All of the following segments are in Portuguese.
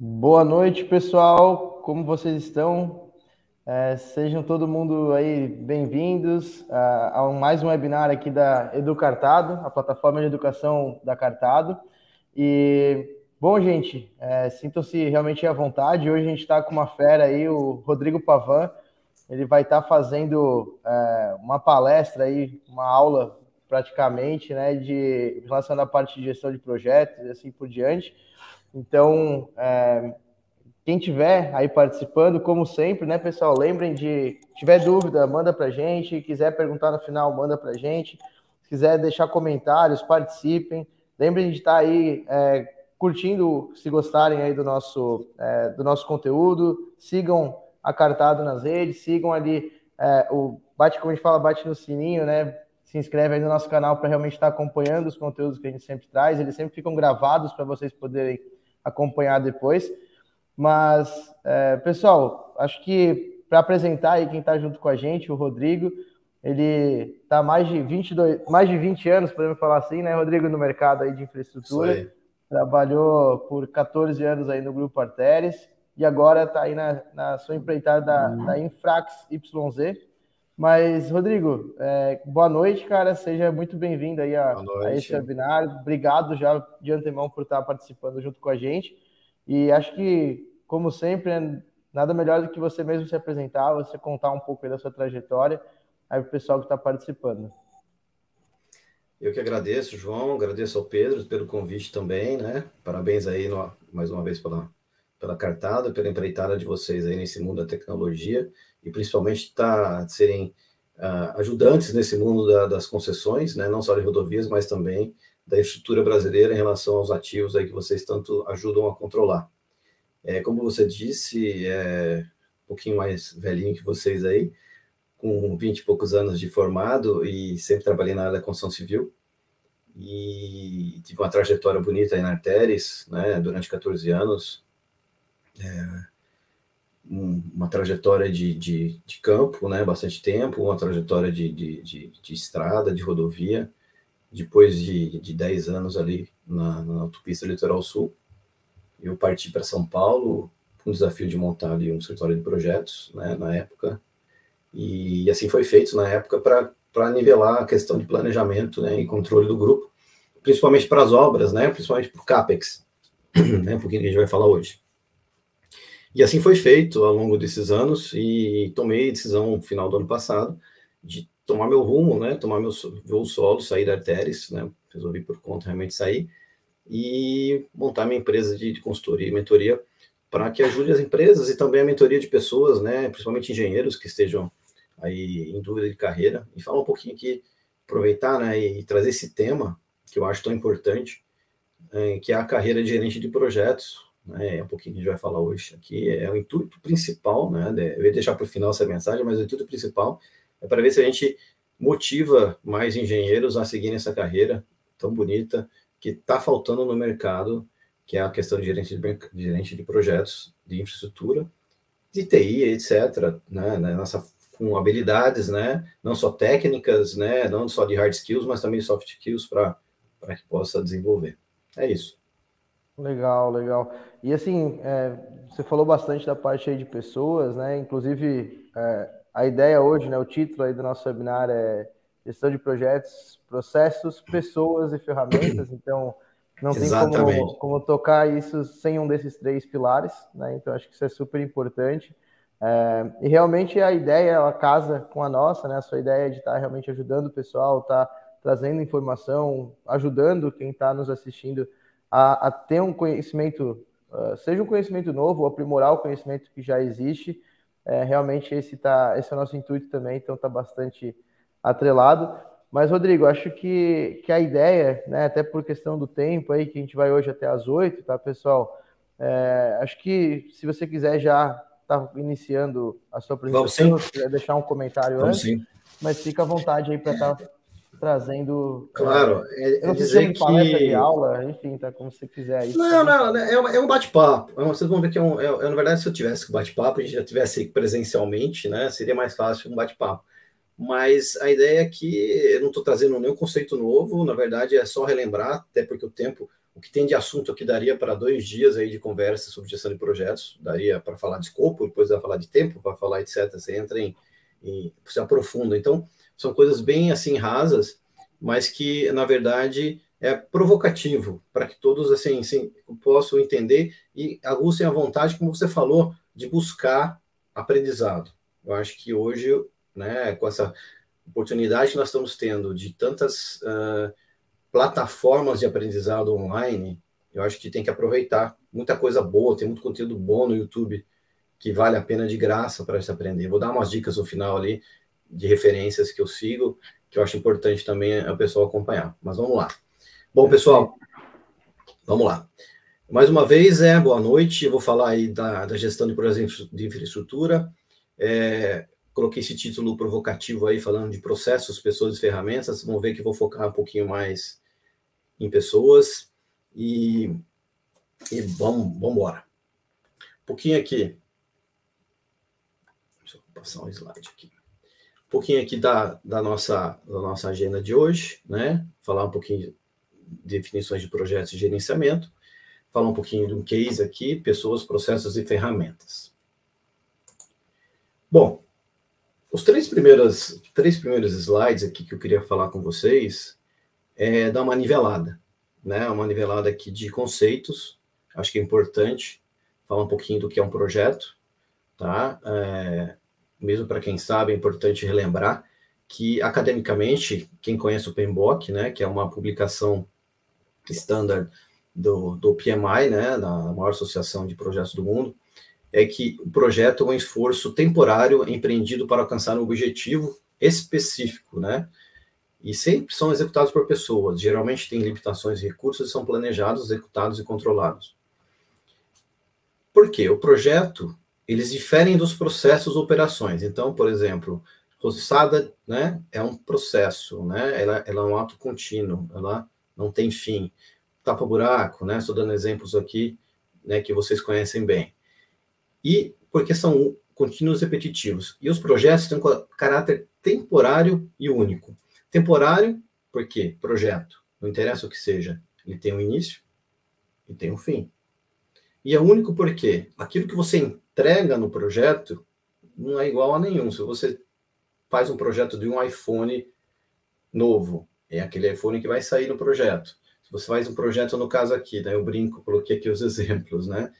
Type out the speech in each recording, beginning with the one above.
Boa noite, pessoal. Como vocês estão? É, sejam todo mundo aí bem-vindos a, a, mais um webinar aqui da Educartado, a plataforma de educação da Cartado. E, bom, gente, é, sintam-se realmente à vontade. Hoje a gente está com uma fera aí, o Rodrigo Pavan. Ele vai estar tá fazendo é, uma palestra aí, uma aula praticamente, né, de relação à parte de gestão de projetos e assim por diante. Então, é, quem tiver aí participando, como sempre, né, pessoal, lembrem de, tiver dúvida, manda para gente, quiser perguntar no final, manda para gente, se quiser deixar comentários, participem, lembrem de estar aí é, curtindo, se gostarem aí do nosso, é, do nosso conteúdo, sigam a Cartado nas redes, sigam ali é, o bate, como a gente fala, bate no sininho, né, se inscreve aí no nosso canal para realmente estar acompanhando os conteúdos que a gente sempre traz. Eles sempre ficam gravados para vocês poderem acompanhar depois. Mas, é, pessoal, acho que para apresentar aí quem está junto com a gente, o Rodrigo, ele está mais de 22, mais de 20 anos, podemos falar assim, né, Rodrigo, no mercado aí de infraestrutura. Trabalhou por 14 anos aí no Grupo Arteres e agora está aí na, na, sua empreitada da, da Infrax YZ, mas, Rodrigo, é, boa noite, cara. Seja muito bem-vindo aí a, a, esse webinar. Obrigado já de antemão por estar participando junto com a gente. E acho que, como sempre, é nada melhor do que você mesmo se apresentar, você contar um pouco da sua trajetória aí para o pessoal que está participando. Eu que agradeço, João, agradeço ao Pedro pelo convite também, né? Parabéns aí no, mais uma vez pela, pela cartada, pela empreitada de vocês aí nesse mundo da tecnologia e principalmente tá, serem uh, ajudantes nesse mundo da, das concessões, né, não só de rodovias, mas também da estrutura brasileira em relação aos ativos aí que vocês tanto ajudam a controlar. É, como você disse, é um pouquinho mais velhinho que vocês aí, com 20 e poucos anos de formado e sempre trabalhei na área da construção civil, e tive uma trajetória bonita aí na Arteres, né, durante 14 anos, é, uma trajetória de, de, de, campo, né, bastante tempo, uma trajetória de, de, de, estrada, de rodovia, depois de, de 10 anos ali na, na autopista Litoral Sul, eu parti para São Paulo com o desafio de montar ali um escritório de projetos, né, na época, e assim foi feito na época para nivelar a questão de planejamento né, e controle do grupo, principalmente para as obras, né, principalmente para o CAPEX, né, um pouquinho que a gente vai falar hoje. E assim foi feito ao longo desses anos e tomei a decisão no final do ano passado de tomar meu rumo, né, tomar meu voo solo, sair da Arteris, né, resolvi por conta realmente sair e montar minha empresa de consultoria e mentoria para que ajude as empresas e também a mentoria de pessoas, né, principalmente engenheiros que estejam aí em dúvida de carreira. E falar um pouquinho aqui, aproveitar, né, e trazer esse tema que eu acho tão importante, é, que é a carreira de gerente de projetos, né, é um pouquinho que a gente vai falar hoje aqui, é o intuito principal, né, eu ia deixar para o final essa mensagem, mas o intuito principal é para ver se a gente motiva mais engenheiros a seguirem essa carreira tão bonita que está faltando no mercado, que é a questão de gerente de, gerente de projetos de infraestrutura, de TI, etc., né, né, com habilidades, né, não só técnicas, né, não só de hard skills, mas também soft skills para que possa desenvolver. É isso. Legal, legal. E assim, é, você falou bastante da parte aí de pessoas, né? Inclusive, é, a ideia hoje, né? O título aí do nosso webinar é gestão de projetos, processos, pessoas e ferramentas. Então, não tem como, como, tocar isso sem um desses três pilares, né? Então, acho que isso é super importante. É, e realmente a ideia, ela casa com a nossa, né? A sua ideia de estar realmente ajudando o pessoal, estar tá trazendo informação, ajudando quem está nos assistindo a, a ter um conhecimento, uh, seja um conhecimento novo, aprimorar o conhecimento que já existe. É, realmente esse, tá, esse é o nosso intuito também, então está bastante atrelado. Mas, Rodrigo, acho que, que a ideia, né, até por questão do tempo aí, que a gente vai hoje até às oito, tá, pessoal? É, acho que se você quiser já tá iniciando a sua apresentação, deixar um comentário Vamos antes, sim. mas fica à vontade aí para estar tá trazendo. Claro, é, é dizer que. Palestra de aula, enfim, tá como você quiser. Aí, não, não, é, é um bate-papo. É vocês vão ver que é um. É, é, na verdade, se eu tivesse bate-papo, a gente já tivesse presencialmente, né? Seria mais fácil um bate-papo. Mas a ideia é que eu não estou trazendo nenhum conceito novo, na verdade, é só relembrar, até porque o tempo, o que tem de assunto aqui daria para dois dias aí de conversa sobre gestão de projetos, daria para falar de escopo, depois vai falar de tempo, para falar etc. Você entra em, em, se aprofunda. Então, são coisas bem assim rasas, mas que na verdade é provocativo para que todos assim, assim possam entender e aguçem a vontade, como você falou, de buscar aprendizado. Eu acho que hoje, né, com essa oportunidade que nós estamos tendo de tantas uh, plataformas de aprendizado online, eu acho que tem que aproveitar. Muita coisa boa, tem muito conteúdo bom no YouTube que vale a pena de graça para se aprender. Vou dar umas dicas no final ali de referências que eu sigo, que eu acho importante também o pessoal acompanhar. Mas vamos lá. Bom, pessoal, vamos lá. Mais uma vez, é boa noite. Eu vou falar aí da, da gestão de projetos de infraestrutura. É, coloquei esse título provocativo aí, falando de processos, pessoas e ferramentas. Vamos ver que vou focar um pouquinho mais em pessoas. E, e vamos, vamos embora. Um pouquinho aqui. Deixa eu passar um slide aqui. Um pouquinho aqui da, da, nossa, da nossa agenda de hoje, né? Falar um pouquinho de definições de projetos de gerenciamento. Falar um pouquinho de um case aqui, pessoas, processos e ferramentas. Bom, os três primeiros, três primeiros slides aqui que eu queria falar com vocês é dar uma nivelada, né? Uma nivelada aqui de conceitos. Acho que é importante falar um pouquinho do que é um projeto, tá? É, mesmo para quem sabe, é importante relembrar que academicamente, quem conhece o PMBOK, né, que é uma publicação standard do, do PMI, né, da maior associação de projetos do mundo, é que o projeto é um esforço temporário empreendido para alcançar um objetivo específico, né? E sempre são executados por pessoas, geralmente têm limitações de recursos e são planejados, executados e controlados. Por quê? O projeto, eles diferem dos processos operações. Então, por exemplo, roçada, né, é um processo, né? Ela, ela é um ato contínuo, ela não tem fim. Tapa buraco, né? Estou dando exemplos aqui, né, que vocês conhecem bem e porque são contínuos repetitivos. E os projetos têm um caráter temporário e único. Temporário, porque projeto, não interessa o que seja, ele tem um início e tem um fim. E é único porque aquilo que você entrega no projeto não é igual a nenhum. Se você faz um projeto de um iPhone novo, é aquele iPhone que vai sair no projeto. Se você faz um projeto, no caso aqui, né, eu brinco, coloquei aqui os exemplos, né?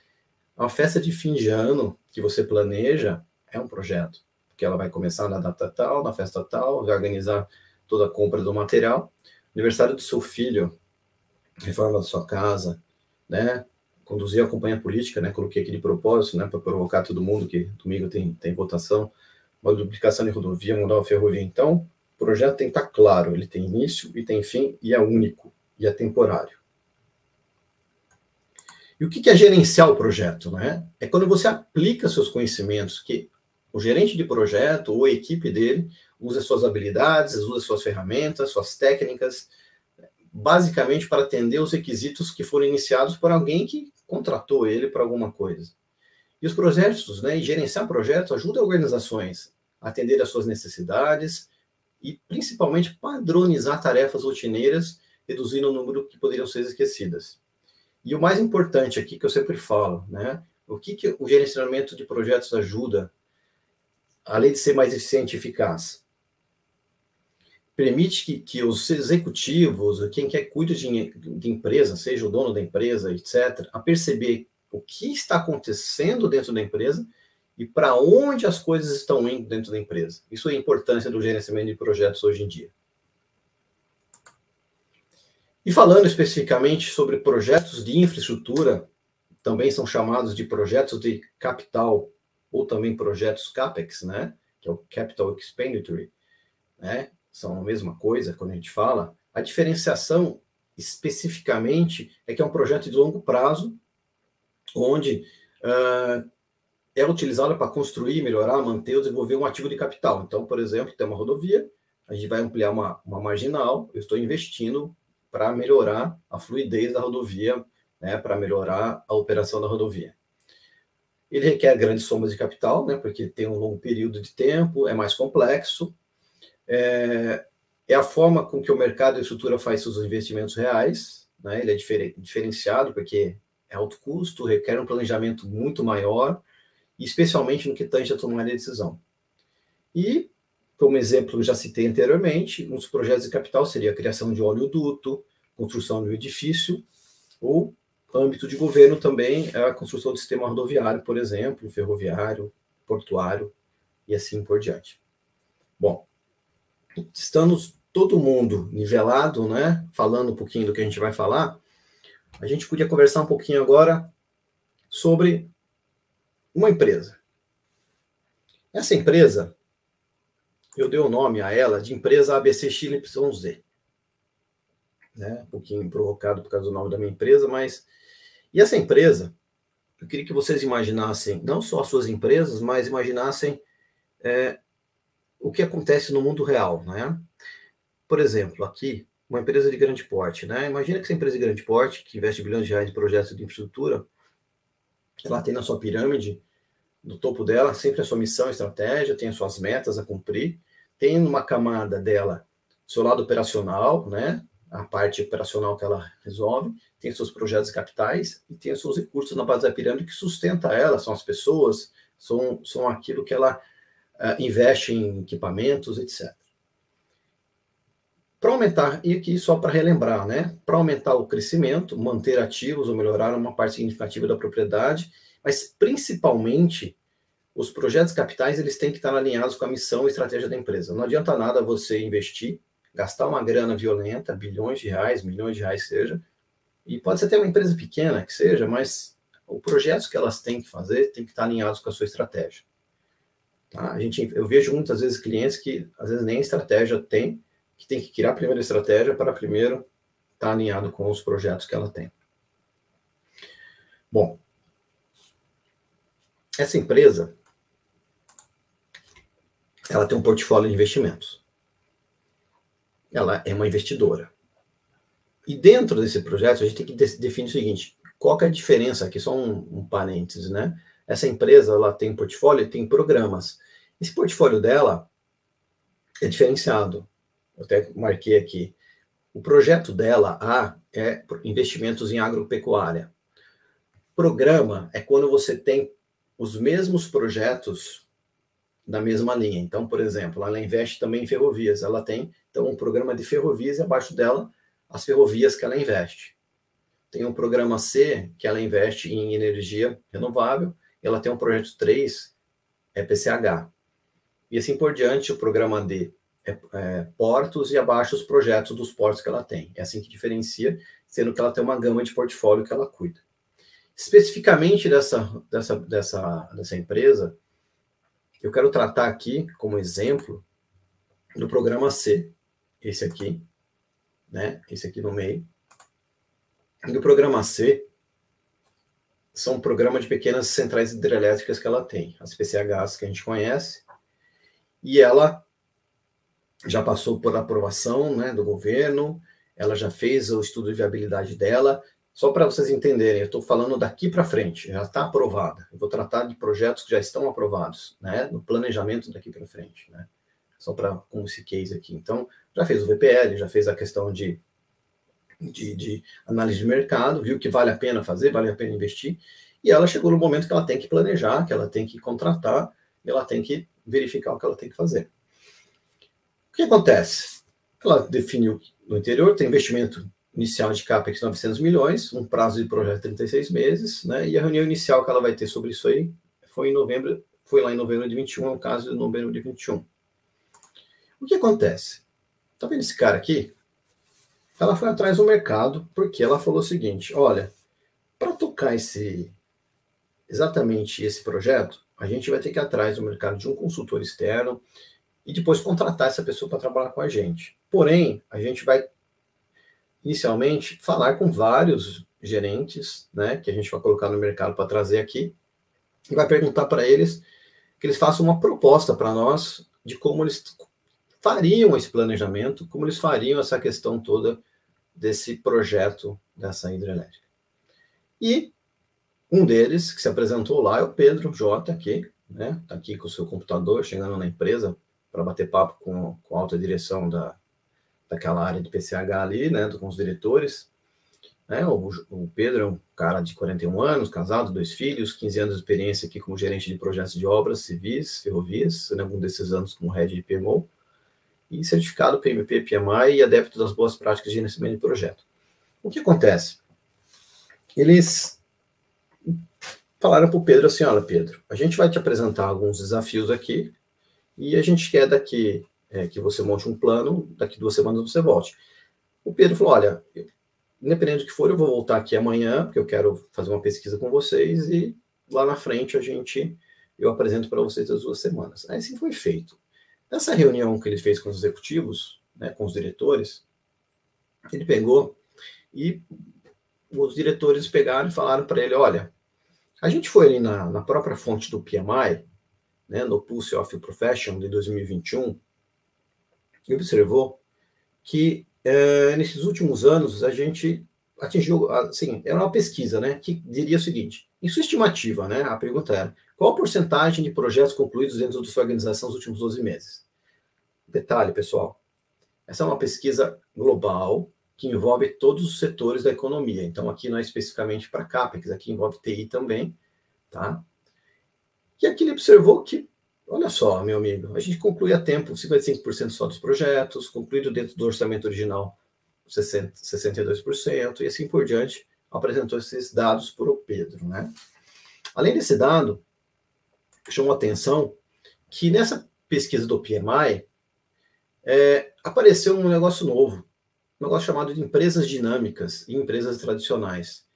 Uma festa de fim de ano que você planeja é um projeto, porque ela vai começar na data tal, na festa tal, vai organizar toda a compra do material, aniversário do seu filho, reforma da sua casa, né? Conduzir a campanha política, né? Coloquei aqui de propósito, né? Para provocar todo mundo que domingo tem, tem votação, uma duplicação de rodovia, mudar uma ferrovia. Então, o projeto tem que estar claro, ele tem início e tem fim e é único e é temporário. E o que é gerenciar o projeto? Né? É quando você aplica seus conhecimentos, que o gerente de projeto ou a equipe dele usa suas habilidades, usa suas ferramentas, suas técnicas, basicamente para atender os requisitos que foram iniciados por alguém que contratou ele para alguma coisa. E os projetos, né, e gerenciar projetos ajuda organizações a atender às suas necessidades e principalmente padronizar tarefas rotineiras, reduzindo o número que poderiam ser esquecidas. E o mais importante aqui que eu sempre falo, né? O que, que o gerenciamento de projetos ajuda, além de ser mais eficiente e eficaz? Permite que, que os executivos, quem quer cuida de, de empresa, seja o dono da empresa, etc., a perceber o que está acontecendo dentro da empresa e para onde as coisas estão indo dentro da empresa. Isso é a importância do gerenciamento de projetos hoje em dia. E falando especificamente sobre projetos de infraestrutura, também são chamados de projetos de capital ou também projetos CAPEX, né? Que é o Capital Expenditure, né? São a mesma coisa quando a gente fala. A diferenciação especificamente é que é um projeto de longo prazo, onde uh, é utilizado para construir, melhorar, manter ou desenvolver um ativo de capital. Então, por exemplo, tem uma rodovia, a gente vai ampliar uma, uma marginal, eu estou investindo para melhorar a fluidez da rodovia, né, para melhorar a operação da rodovia. Ele requer grandes somas de capital, né, porque tem um longo período de tempo, é mais complexo, é, é a forma com que o mercado e a estrutura faz seus investimentos reais, né? ele é difer diferenciado porque é alto custo, requer um planejamento muito maior, especialmente no que tange a tomar de decisão. E, como exemplo, já citei anteriormente, um dos projetos de capital seria a criação de oleoduto, construção de um edifício, ou âmbito de governo também a construção do sistema rodoviário, por exemplo, ferroviário, portuário e assim por diante. Bom, estamos todo mundo nivelado, né? Falando um pouquinho do que a gente vai falar, a gente podia conversar um pouquinho agora sobre uma empresa. Essa empresa, eu dei o nome a ela de empresa ABC XYZ. Né? Um pouquinho provocado por causa do nome da minha empresa, mas. E essa empresa, eu queria que vocês imaginassem, não só as suas empresas, mas imaginassem é, o que acontece no mundo real, né? Por exemplo, aqui, uma empresa de grande porte, né? Imagina que essa empresa de grande porte, que investe bilhões de reais em projetos de infraestrutura, ela tem na sua pirâmide, no topo dela, sempre a sua missão, estratégia, tem as suas metas a cumprir, tem numa camada dela seu lado operacional, né? A parte operacional que ela resolve, tem seus projetos capitais e tem seus recursos na base da pirâmide que sustenta ela, são as pessoas, são, são aquilo que ela investe em equipamentos, etc. Para aumentar, e aqui só para relembrar, né? Para aumentar o crescimento, manter ativos ou melhorar uma parte significativa da propriedade, mas principalmente os projetos capitais eles têm que estar alinhados com a missão e estratégia da empresa. Não adianta nada você investir, gastar uma grana violenta, bilhões de reais, milhões de reais seja, e pode ser até uma empresa pequena que seja, mas os projetos que elas têm que fazer têm que estar alinhados com a sua estratégia. Tá? A gente, eu vejo muitas vezes clientes que às vezes nem estratégia tem, que tem que criar a primeira estratégia para primeiro estar tá alinhado com os projetos que ela tem. Bom, essa empresa ela tem um portfólio de investimentos. Ela é uma investidora. E dentro desse projeto, a gente tem que definir o seguinte: qual é a diferença aqui? Só um, um parênteses, né? Essa empresa ela tem portfólio, tem programas. Esse portfólio dela é diferenciado eu até marquei aqui. O projeto dela, A, é investimentos em agropecuária. Programa é quando você tem os mesmos projetos da mesma linha. Então, por exemplo, ela investe também em ferrovias. Ela tem, então, um programa de ferrovias e abaixo dela as ferrovias que ela investe. Tem um programa C, que ela investe em energia renovável. Ela tem um projeto 3, é PCH. E assim por diante, o programa D é, é, portos e abaixo os projetos dos portos que ela tem. É assim que diferencia, sendo que ela tem uma gama de portfólio que ela cuida. Especificamente dessa, dessa, dessa, dessa empresa, eu quero tratar aqui como exemplo do programa C, esse aqui, né? Esse aqui no meio. E o programa C são um programa de pequenas centrais hidrelétricas que ela tem, as PCHs que a gente conhece, e ela já passou por aprovação né, do governo, ela já fez o estudo de viabilidade dela. Só para vocês entenderem, eu estou falando daqui para frente, já está aprovada. Eu vou tratar de projetos que já estão aprovados, né, no planejamento daqui para frente, né, só para com esse case aqui. Então, já fez o VPL, já fez a questão de, de, de análise de mercado, viu que vale a pena fazer, vale a pena investir, e ela chegou no momento que ela tem que planejar, que ela tem que contratar, ela tem que verificar o que ela tem que fazer que acontece? Ela definiu no interior, tem investimento inicial de CAPEX de 900 milhões, um prazo de projeto de 36 meses, né? E a reunião inicial que ela vai ter sobre isso aí foi em novembro, foi lá em novembro de 21, é o caso de novembro de 21. O que acontece? Tá vendo esse cara aqui? Ela foi atrás do mercado porque ela falou o seguinte: olha, para tocar esse exatamente esse projeto, a gente vai ter que ir atrás do mercado de um consultor externo, e depois contratar essa pessoa para trabalhar com a gente. Porém, a gente vai inicialmente falar com vários gerentes, né, que a gente vai colocar no mercado para trazer aqui, e vai perguntar para eles que eles façam uma proposta para nós de como eles fariam esse planejamento, como eles fariam essa questão toda desse projeto dessa hidrelétrica. E um deles que se apresentou lá é o Pedro J, aqui, né? Tá aqui com o seu computador, chegando na empresa, para bater papo com, com a alta direção da, daquela área de PCH ali, né, com os diretores. Né? O, o, Pedro é um cara de 41 anos, casado, dois filhos, 15 anos de experiência aqui como gerente de projetos de obras civis, ferrovias, né? algum desses anos como head de PMO, e certificado PMP, PMI e adepto das boas práticas de gerenciamento de projeto. O que acontece? Eles falaram para o Pedro assim: olha, Pedro, a gente vai te apresentar alguns desafios aqui e a gente quer daqui é, que você monte um plano, daqui duas semanas você volte. O Pedro falou: olha, independente do que for, eu vou voltar aqui amanhã, porque eu quero fazer uma pesquisa com vocês e lá na frente a gente eu apresento para vocês as duas semanas. Assim foi feito. Nessa reunião que ele fez com os executivos, né, com os diretores, ele pegou e os diretores pegaram e falaram para ele: olha, a gente foi ali na, na própria fonte do PMI, né, no Pulse of Profession de 2021, e observou que é, nesses últimos anos a gente atingiu, assim, era uma pesquisa, né, que diria o seguinte, em sua estimativa, né, a pergunta era, qual a porcentagem de projetos concluídos dentro da sua organização nos últimos 12 meses? Detalhe, pessoal, essa é uma pesquisa global que envolve todos os setores da economia. Então, aqui não é especificamente para CAPEX, aqui envolve TI também, tá? E aqui ele observou que Olha só, meu amigo, a gente conclui a tempo 55% só dos projetos, concluído dentro do orçamento original 60, 62%, e assim por diante, apresentou esses dados para o Pedro. Né? Além desse dado, chamou atenção que nessa pesquisa do PMI é, apareceu um negócio novo, um negócio chamado de empresas dinâmicas e empresas tradicionais,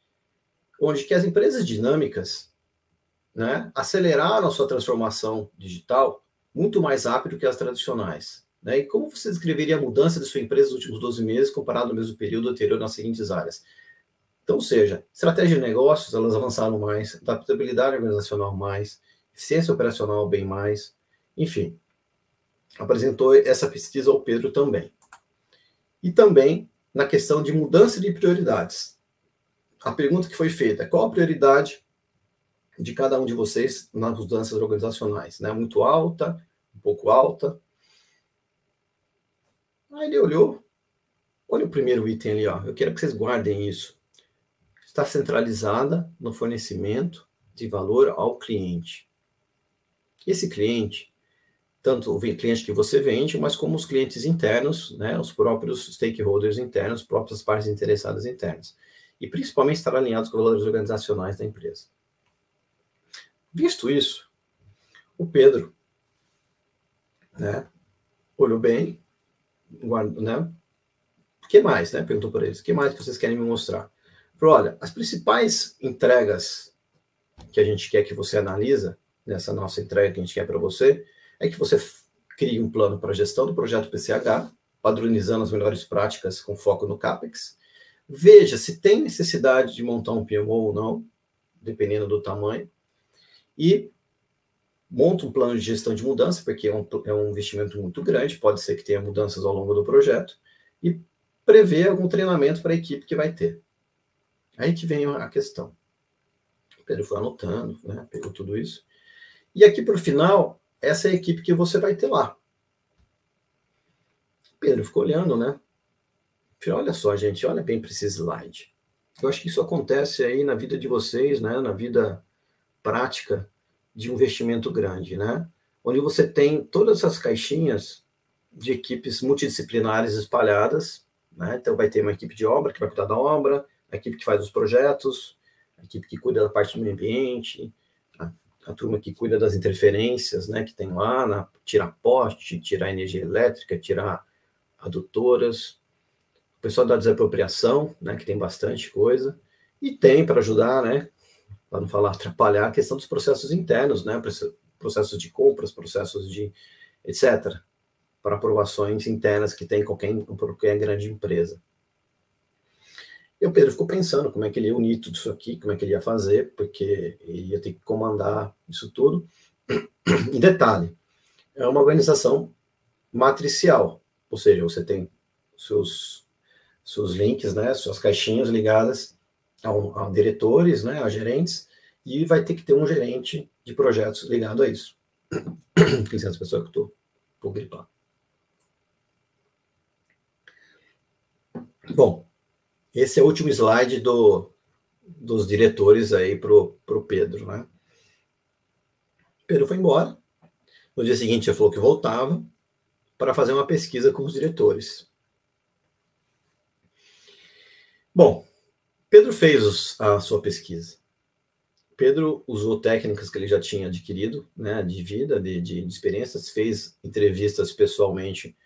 onde que as empresas dinâmicas né, aceleraram a sua transformação digital muito mais rápido que as tradicionais. Né? E como você descreveria a mudança de sua empresa nos últimos 12 meses comparado ao mesmo período anterior nas seguintes áreas? Então, seja, estratégia de negócios, elas avançaram mais, adaptabilidade organizacional mais, eficiência operacional bem mais, enfim. Apresentou essa pesquisa ao Pedro também. E também na questão de mudança de prioridades. A pergunta que foi feita, qual a prioridade de cada um de vocês nas mudanças organizacionais, né? Muito alta, um pouco alta. Aí ele olhou, olha o primeiro item ali, ó. Eu quero que vocês guardem isso. Está centralizada no fornecimento de valor ao cliente. Esse cliente, tanto o cliente que você vende, mas como os clientes internos, né, os próprios stakeholders internos, próprias partes interessadas internas. E principalmente estar alinhados com os valores organizacionais da empresa. Visto isso, o Pedro né, olhou bem, guarda, né? O que mais, né? Perguntou para eles. O que mais vocês querem me mostrar? Olha, as principais entregas que a gente quer que você analisa nessa nossa entrega que a gente quer para você é que você crie um plano para a gestão do projeto PCH, padronizando as melhores práticas com foco no CAPEX. Veja se tem necessidade de montar um PMO ou não, dependendo do tamanho e monta um plano de gestão de mudança, porque é um, é um investimento muito grande, pode ser que tenha mudanças ao longo do projeto, e prevê algum treinamento para a equipe que vai ter. Aí que vem a questão. O Pedro foi anotando, né, pegou tudo isso. E aqui para o final, essa é a equipe que você vai ter lá. Pedro ficou olhando, né? Olha só, gente, olha bem para esse slide. Eu acho que isso acontece aí na vida de vocês, né? Na vida prática de um investimento grande, né? Onde você tem todas essas caixinhas de equipes multidisciplinares espalhadas, né? Então vai ter uma equipe de obra que vai cuidar da obra, a equipe que faz os projetos, a equipe que cuida da parte do meio ambiente, a, a turma que cuida das interferências, né? Que tem lá, na, tirar poste, tirar energia elétrica, tirar adutoras, o pessoal da desapropriação, né? Que tem bastante coisa e tem para ajudar, né? para não falar atrapalhar, a questão dos processos internos, né? Processos de compras, processos de etc. Para aprovações internas que tem qualquer, qualquer grande empresa. E o Pedro ficou pensando como é que ele ia unir tudo isso aqui, como é que ele ia fazer, porque ele ia ter que comandar isso tudo. E detalhe, é uma organização matricial, ou seja, você tem seus, seus links, né, suas caixinhas ligadas a, a diretores, né, a gerentes, e vai ter que ter um gerente de projetos ligado a isso. Licença, pessoal, que eu estou tô gripado. Bom, esse é o último slide do, dos diretores aí para o Pedro, né? Pedro foi embora. No dia seguinte, ele falou que voltava para fazer uma pesquisa com os diretores. Bom, Pedro fez a sua pesquisa. Pedro usou técnicas que ele já tinha adquirido, né, de vida, de, de, de experiências, fez entrevistas pessoalmente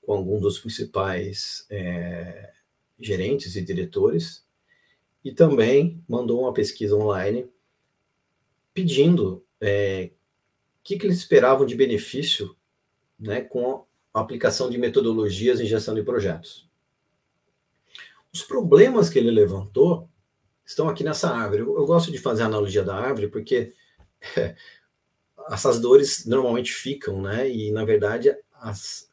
com alguns dos principais é, gerentes e diretores, e também mandou uma pesquisa online pedindo é, o que, que eles esperavam de benefício né, com a aplicação de metodologias em gestão de projetos. Os problemas que ele levantou estão aqui nessa árvore. Eu, eu gosto de fazer a analogia da árvore porque é, essas dores normalmente ficam, né? E na verdade as,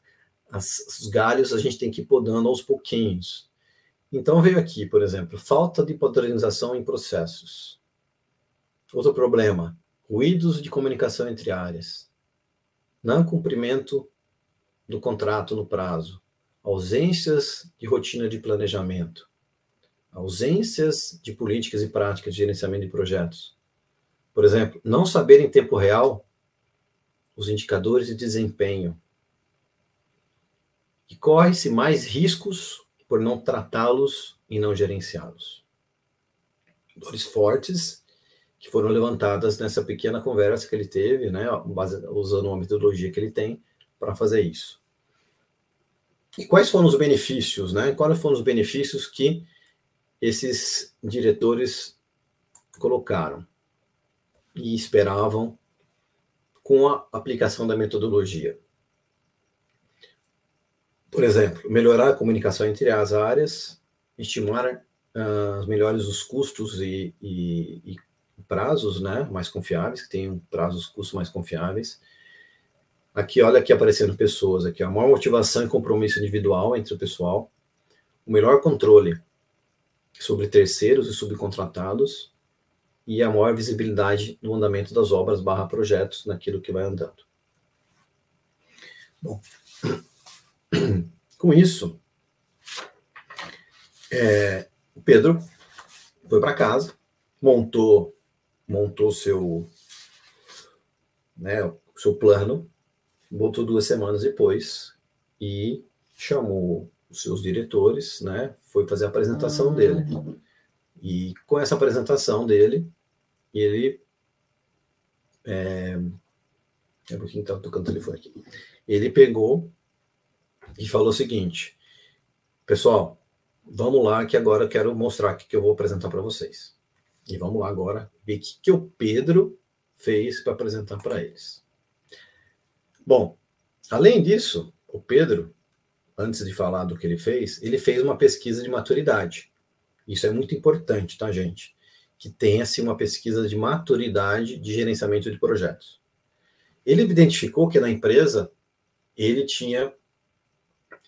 as, os galhos a gente tem que ir podando aos pouquinhos. Então veio aqui, por exemplo, falta de padronização em processos. Outro problema, ruídos de comunicação entre áreas. Não cumprimento do contrato no prazo. Ausências de rotina de planejamento. Ausências de políticas e práticas de gerenciamento de projetos. Por exemplo, não saber em tempo real os indicadores de desempenho. E corre-se mais riscos por não tratá-los e não gerenciá-los. Dores fortes que foram levantadas nessa pequena conversa que ele teve, né, usando uma metodologia que ele tem para fazer isso. E quais foram os benefícios, né? Quais foram os benefícios que esses diretores colocaram e esperavam com a aplicação da metodologia? Por exemplo, melhorar a comunicação entre as áreas, estimar uh, melhores os custos e, e, e, prazos né, mais confiáveis, que tenham prazos, custos mais confiáveis. Aqui, olha aqui aparecendo pessoas, aqui, a maior motivação e compromisso individual entre o pessoal, o melhor controle sobre terceiros e subcontratados e a maior visibilidade no andamento das obras barra projetos naquilo que vai andando. Bom, com isso, é, o Pedro foi para casa, montou montou seu né, seu plano, voltou duas semanas depois e chamou os seus diretores, né, foi fazer a apresentação ah. dele. E com essa apresentação dele, ele é, é porque está tocando o telefone aqui. Ele pegou e falou o seguinte: pessoal, vamos lá que agora eu quero mostrar o que eu vou apresentar para vocês. E vamos lá agora ver o que, que o Pedro fez para apresentar para eles. Bom, além disso, o Pedro, antes de falar do que ele fez, ele fez uma pesquisa de maturidade. Isso é muito importante, tá, gente? Que tenha-se uma pesquisa de maturidade de gerenciamento de projetos. Ele identificou que na empresa ele tinha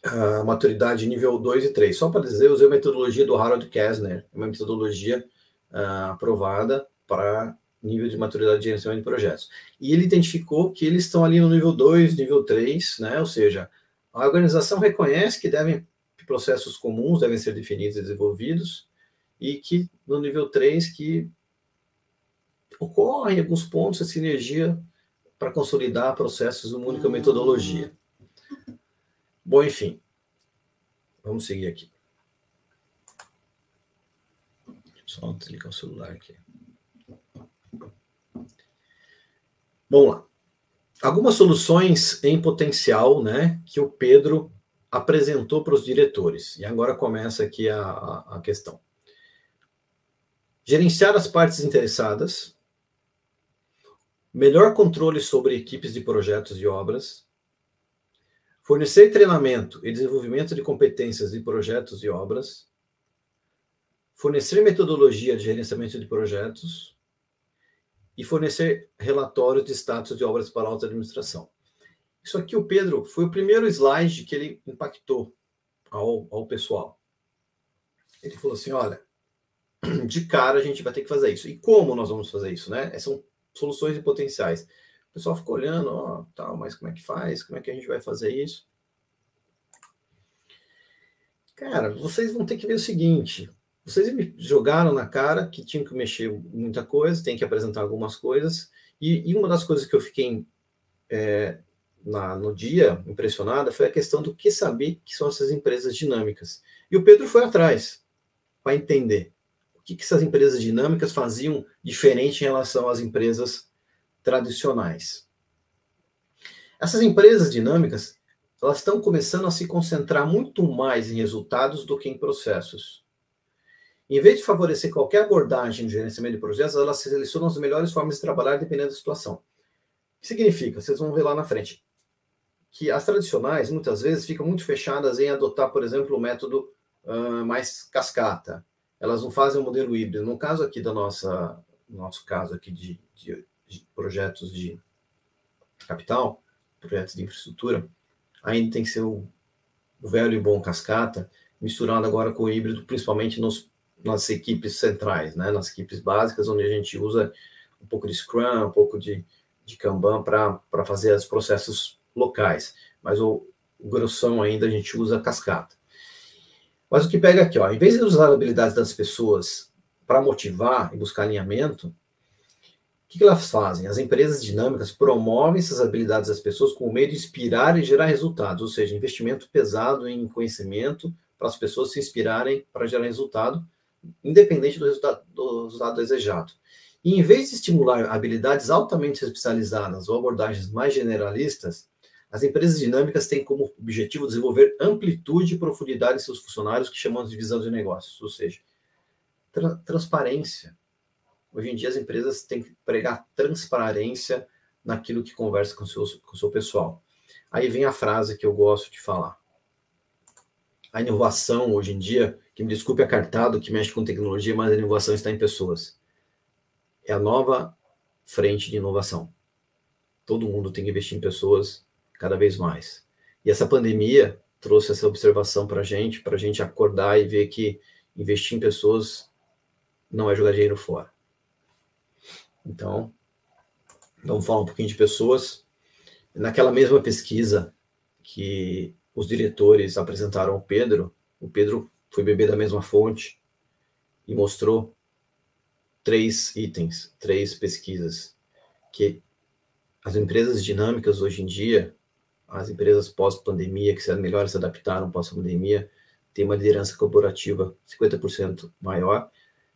a maturidade nível 2 e 3. Só para dizer, eu usei a metodologia do Harold Kessner, uma metodologia uh, aprovada para nível de maturidade de gerenciamento de projetos. E ele identificou que eles estão ali no nível 2, nível 3, né? Ou seja, a organização reconhece que devem processos comuns devem ser definidos e desenvolvidos e que no nível 3 que ocorre em alguns pontos a sinergia para consolidar processos numa única metodologia. Bom, enfim, vamos seguir aqui. Só desligar o celular aqui. Vamos lá. Algumas soluções em potencial, né, que o Pedro apresentou para os diretores. E agora começa aqui a, a, a questão. Gerenciar as partes interessadas, melhor controle sobre equipes de projetos e obras, Fornecer treinamento e desenvolvimento de competências de projetos e obras. Fornecer metodologia de gerenciamento de projetos. E fornecer relatórios de status de obras para alta administração. Isso aqui, o Pedro, foi o primeiro slide que ele impactou ao, ao pessoal. Ele falou assim: olha, de cara a gente vai ter que fazer isso. E como nós vamos fazer isso, né? São soluções e potenciais pessoal fica olhando, ó, tal, mas como é que faz? Como é que a gente vai fazer isso? Cara, vocês vão ter que ver o seguinte: vocês me jogaram na cara que tinham que mexer muita coisa, tem que apresentar algumas coisas, e, e uma das coisas que eu fiquei é, na, no dia impressionada foi a questão do que saber que são essas empresas dinâmicas. E o Pedro foi atrás para entender o que, que essas empresas dinâmicas faziam diferente em relação às empresas tradicionais. Essas empresas dinâmicas elas estão começando a se concentrar muito mais em resultados do que em processos. Em vez de favorecer qualquer abordagem de gerenciamento de projetos, elas selecionam as melhores formas de trabalhar dependendo da situação. O que significa? Vocês vão ver lá na frente que as tradicionais, muitas vezes, ficam muito fechadas em adotar, por exemplo, o método uh, mais cascata. Elas não fazem o um modelo híbrido. No caso aqui nossa, nosso caso aqui de, de, de projetos de capital, projetos de infraestrutura, ainda tem que ser o, o velho e bom cascata, misturado agora com o híbrido, principalmente nos, nas equipes centrais, né? nas equipes básicas, onde a gente usa um pouco de Scrum, um pouco de, de Kanban para fazer os processos locais, mas o, o grossão ainda a gente usa cascata. Mas o que pega aqui, ó, em vez de usar habilidades das pessoas para motivar e buscar alinhamento, que, que elas fazem? As empresas dinâmicas promovem essas habilidades das pessoas com o meio de inspirar e gerar resultados, ou seja, investimento pesado em conhecimento para as pessoas se inspirarem para gerar resultado, independente do resultado, do resultado desejado. E em vez de estimular habilidades altamente especializadas ou abordagens mais generalistas, as empresas dinâmicas têm como objetivo desenvolver amplitude e profundidade em seus funcionários, que chamamos de visão de negócios, ou seja, tra transparência. Hoje em dia, as empresas têm que pregar transparência naquilo que conversa com, seus, com o seu pessoal. Aí vem a frase que eu gosto de falar. A inovação, hoje em dia, que me desculpe a cartado que mexe com tecnologia, mas a inovação está em pessoas. É a nova frente de inovação. Todo mundo tem que investir em pessoas cada vez mais. E essa pandemia trouxe essa observação para a gente, para a gente acordar e ver que investir em pessoas não é jogar dinheiro fora. Então, vamos falar um pouquinho de pessoas. Naquela mesma pesquisa que os diretores apresentaram ao Pedro, o Pedro foi beber da mesma fonte e mostrou três itens, três pesquisas que as empresas dinâmicas hoje em dia as empresas pós-pandemia, que melhor se adaptaram pós-pandemia, têm uma liderança corporativa 50% maior,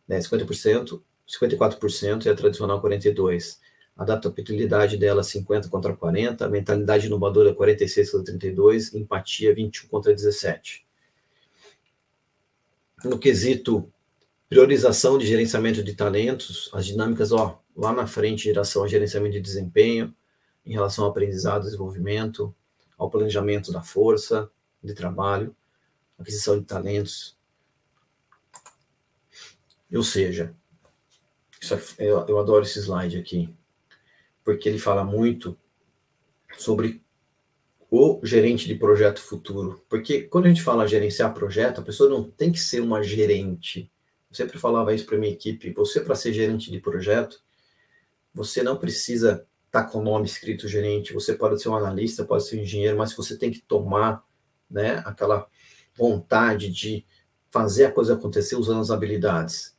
né, 50%, 54% e a tradicional 42%. A adaptabilidade dela 50 contra 40, a mentalidade inovadora 46 contra 32, empatia 21 contra 17. No quesito priorização de gerenciamento de talentos, as dinâmicas, ó, lá na frente, em relação ao gerenciamento de desempenho, em relação ao aprendizado, desenvolvimento, ao planejamento da força de trabalho, aquisição de talentos. Ou seja, é, eu, eu adoro esse slide aqui, porque ele fala muito sobre o gerente de projeto futuro. Porque quando a gente fala gerenciar projeto, a pessoa não tem que ser uma gerente. Eu sempre falava isso para minha equipe. Você, para ser gerente de projeto, você não precisa tá com o nome escrito gerente, você pode ser um analista, pode ser um engenheiro, mas você tem que tomar né, aquela vontade de fazer a coisa acontecer usando as habilidades.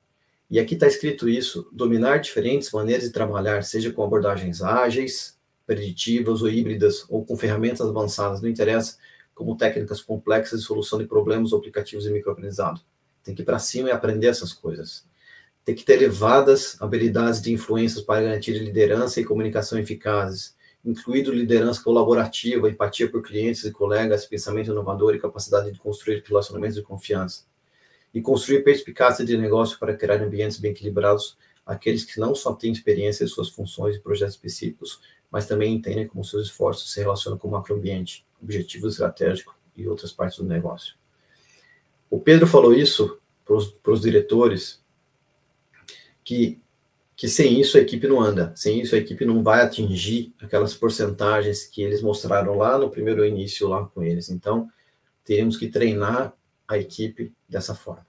E aqui está escrito isso: dominar diferentes maneiras de trabalhar, seja com abordagens ágeis, preditivas ou híbridas, ou com ferramentas avançadas, não interessa, como técnicas complexas de solução de problemas ou aplicativos de microaprendizado. Tem que ir para cima e aprender essas coisas tem que ter elevadas habilidades de influências para garantir liderança e comunicação eficazes, incluindo liderança colaborativa, empatia por clientes e colegas, pensamento inovador e capacidade de construir relacionamentos de confiança. E construir perspicácia de negócio para criar ambientes bem equilibrados, aqueles que não só têm experiência em suas funções e projetos específicos, mas também entendem como seus esforços se relacionam com o macroambiente, objetivos estratégicos e outras partes do negócio. O Pedro falou isso para os diretores que, que sem isso a equipe não anda, sem isso a equipe não vai atingir aquelas porcentagens que eles mostraram lá no primeiro início lá com eles. Então, teremos que treinar a equipe dessa forma.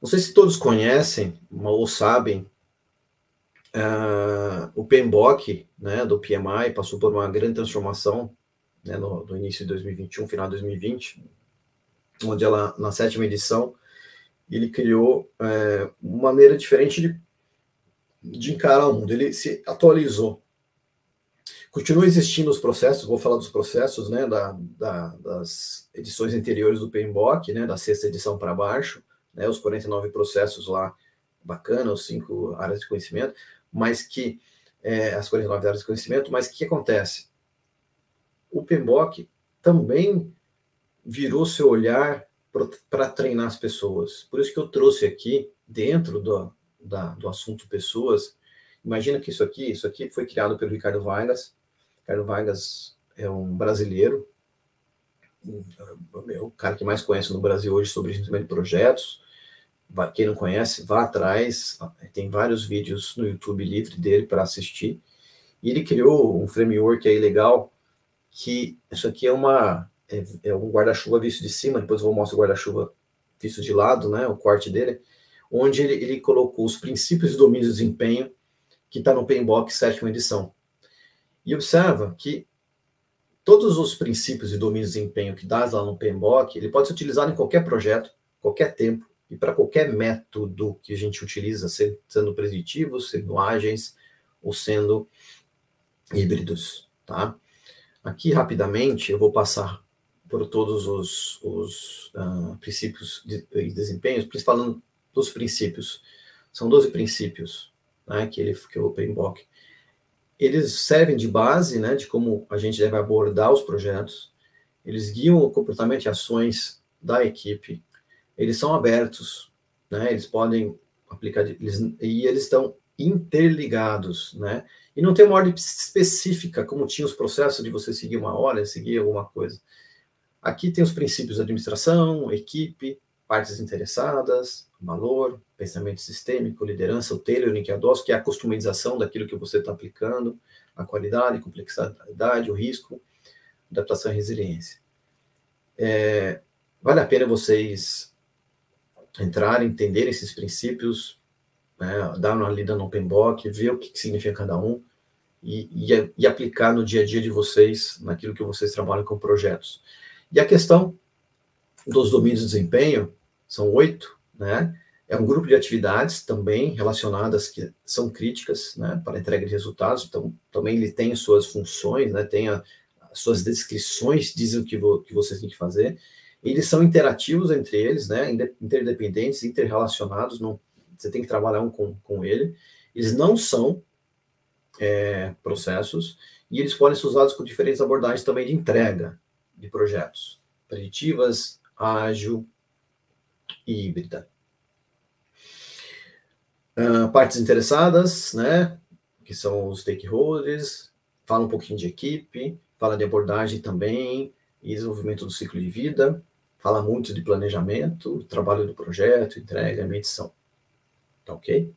Não sei se todos conhecem ou sabem, uh, o PMBOK, né, do PMI, passou por uma grande transformação né, no, no, início de 2021, final de 2020, onde ela, na sétima edição, ele criou é, uma maneira diferente de, de encarar o mundo. Ele se atualizou. Continua existindo os processos, vou falar dos processos né, da, da, das edições anteriores do PMBOK, né, da sexta edição para baixo, né, os 49 processos lá, bacana, os cinco áreas de conhecimento, mas que, é, as 49 áreas de conhecimento, mas o que acontece? O PMBOK também virou seu olhar para treinar as pessoas. Por isso que eu trouxe aqui, dentro do, da, do assunto pessoas, imagina que isso aqui, isso aqui foi criado pelo Ricardo Vargas. Ricardo Vargas é um brasileiro, é o cara que mais conhece no Brasil hoje sobre gerenciamento de projetos. Quem não conhece, vá atrás, tem vários vídeos no YouTube livre dele para assistir. E ele criou um framework aí legal, que isso aqui é uma é, é um guarda-chuva visto de cima, depois eu vou mostrar o guarda-chuva visto de lado, né, o corte dele, onde ele, ele colocou os princípios de domínio de desempenho que está no PMBOK sétima edição. E observa que todos os princípios de domínio de desempenho que dá lá no PMBOK, ele pode ser utilizado em qualquer projeto, qualquer tempo e para qualquer método que a gente utiliza, sendo preditivos, sendo ágeis ou sendo híbridos, tá? Aqui rapidamente eu vou passar por todos os, os uh, princípios de, de desempenho, falando dos princípios. São 12 princípios né, que, ele, que o OpenBook. Eles servem de base né, de como a gente deve abordar os projetos, eles guiam o comportamento e ações da equipe, eles são abertos, né, eles podem aplicar, eles, e eles estão interligados, né? E não tem uma ordem específica, como tinha os processos de você seguir uma hora, seguir alguma coisa. Aqui tem os princípios de administração, equipe, partes interessadas, valor, pensamento sistêmico, liderança, o tailoring, que a DOS, que é a customização daquilo que você está aplicando, a qualidade, complexidade, o risco, adaptação e resiliência. É, vale a pena vocês entrarem, entenderem esses princípios, né, dar uma lida no OpenBook, ver o que, que significa cada um e, e, e aplicar no dia a dia de vocês, naquilo que vocês trabalham com projetos. E a questão dos domínios de desempenho, são oito, né? É um grupo de atividades também relacionadas que são críticas, né, para entrega de resultados. Então, também ele tem suas funções, né, tem a, as suas descrições, dizem o que, vo, que vocês têm que fazer. Eles são interativos entre eles, né, interdependentes, interrelacionados. Não, você tem que trabalhar um com, com ele. Eles não são é, processos e eles podem ser usados com diferentes abordagens também de entrega de projetos, preditivas, ágil e híbrida. Uh, partes interessadas, né, que são os stakeholders, fala um pouquinho de equipe, fala de abordagem também, e desenvolvimento do ciclo de vida, fala muito de planejamento, trabalho do projeto, entrega, medição. Tá ok?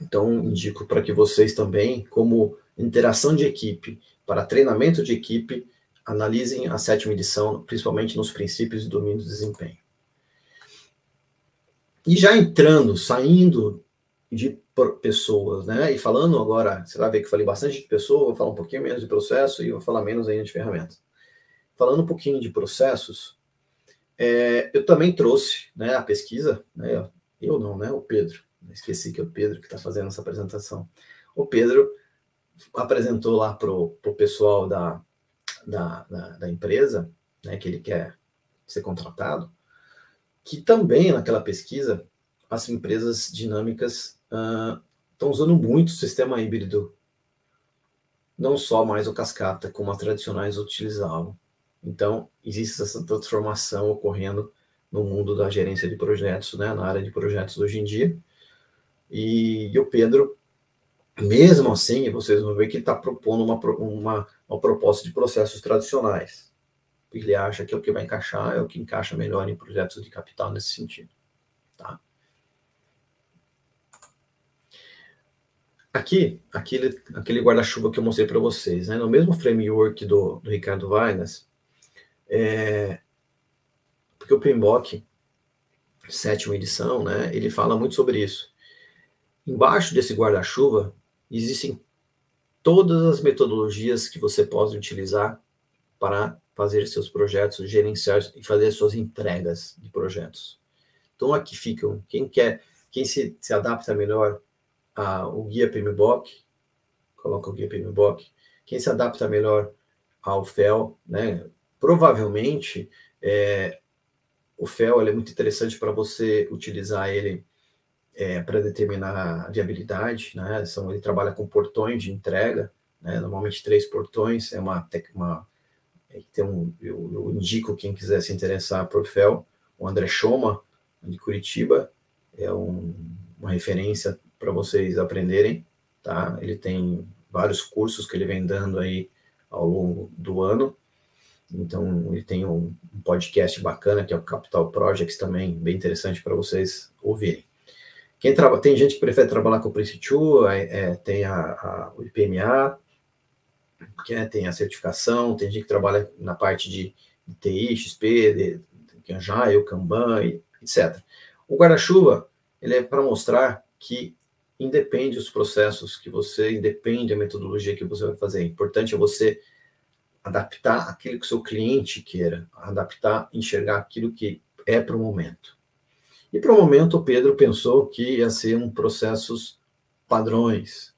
Então, indico para que vocês também, como interação de equipe para treinamento de equipe, analisem a sétima edição, principalmente nos princípios de domínio do desempenho. E já entrando, saindo de pessoas, né? E falando agora, você vai ver que eu falei bastante de pessoa, vou falar um pouquinho menos de processo e vou falar menos ainda de ferramentas. Falando um pouquinho de processos, é, eu também trouxe né, a pesquisa, né, eu não, né? O Pedro, esqueci que é o Pedro que está fazendo essa apresentação. O Pedro apresentou lá para o pessoal da, da, da, da, empresa, né, que ele quer ser contratado, que também naquela pesquisa as empresas dinâmicas estão uh, usando muito o sistema híbrido, não só mais o cascata, como as tradicionais utilizavam. Então, existe essa transformação ocorrendo no mundo da gerência de projetos, né, na área de projetos hoje em dia. E, e o Pedro mesmo assim, vocês vão ver que está propondo uma, uma, uma proposta de processos tradicionais. Ele acha que é o que vai encaixar, é o que encaixa melhor em projetos de capital nesse sentido. Tá? Aqui, aquele, aquele guarda-chuva que eu mostrei para vocês, né? no mesmo framework do, do Ricardo Vargas, é, porque o PMBOK, sétima edição, né, ele fala muito sobre isso. Embaixo desse guarda-chuva existem todas as metodologias que você pode utilizar para fazer seus projetos, gerenciar e fazer suas entregas de projetos. Então aqui ficam quem quer, quem se, se adapta melhor ao guia PMBOK, coloca o guia PMBOK, quem se adapta melhor ao FEL, né? Provavelmente é, o FEL é muito interessante para você utilizar ele é, para determinar a viabilidade, né? São, ele trabalha com portões de entrega, né? normalmente três portões, é uma, uma tem um, eu, eu, indico quem quiser se interessar por FEL, o André Choma, de Curitiba, é um, uma referência para vocês aprenderem, tá? Ele tem vários cursos que ele vem dando aí ao longo do ano, então ele tem um podcast bacana que é o Capital Projects também, bem interessante para vocês ouvirem. Quem tem gente que prefere trabalhar com o Prince 2, é, é, tem a, a, o IPMA, que é, tem a certificação, tem gente que trabalha na parte de, de TI, XP, de, de Agile, Kanban, etc. O guarda-chuva, ele é para mostrar que independe dos processos que você, independe da metodologia que você vai fazer. O importante é você adaptar aquilo que o seu cliente queira, adaptar, enxergar aquilo que é para o momento. E para o momento, o Pedro pensou que ia ser um processos padrões.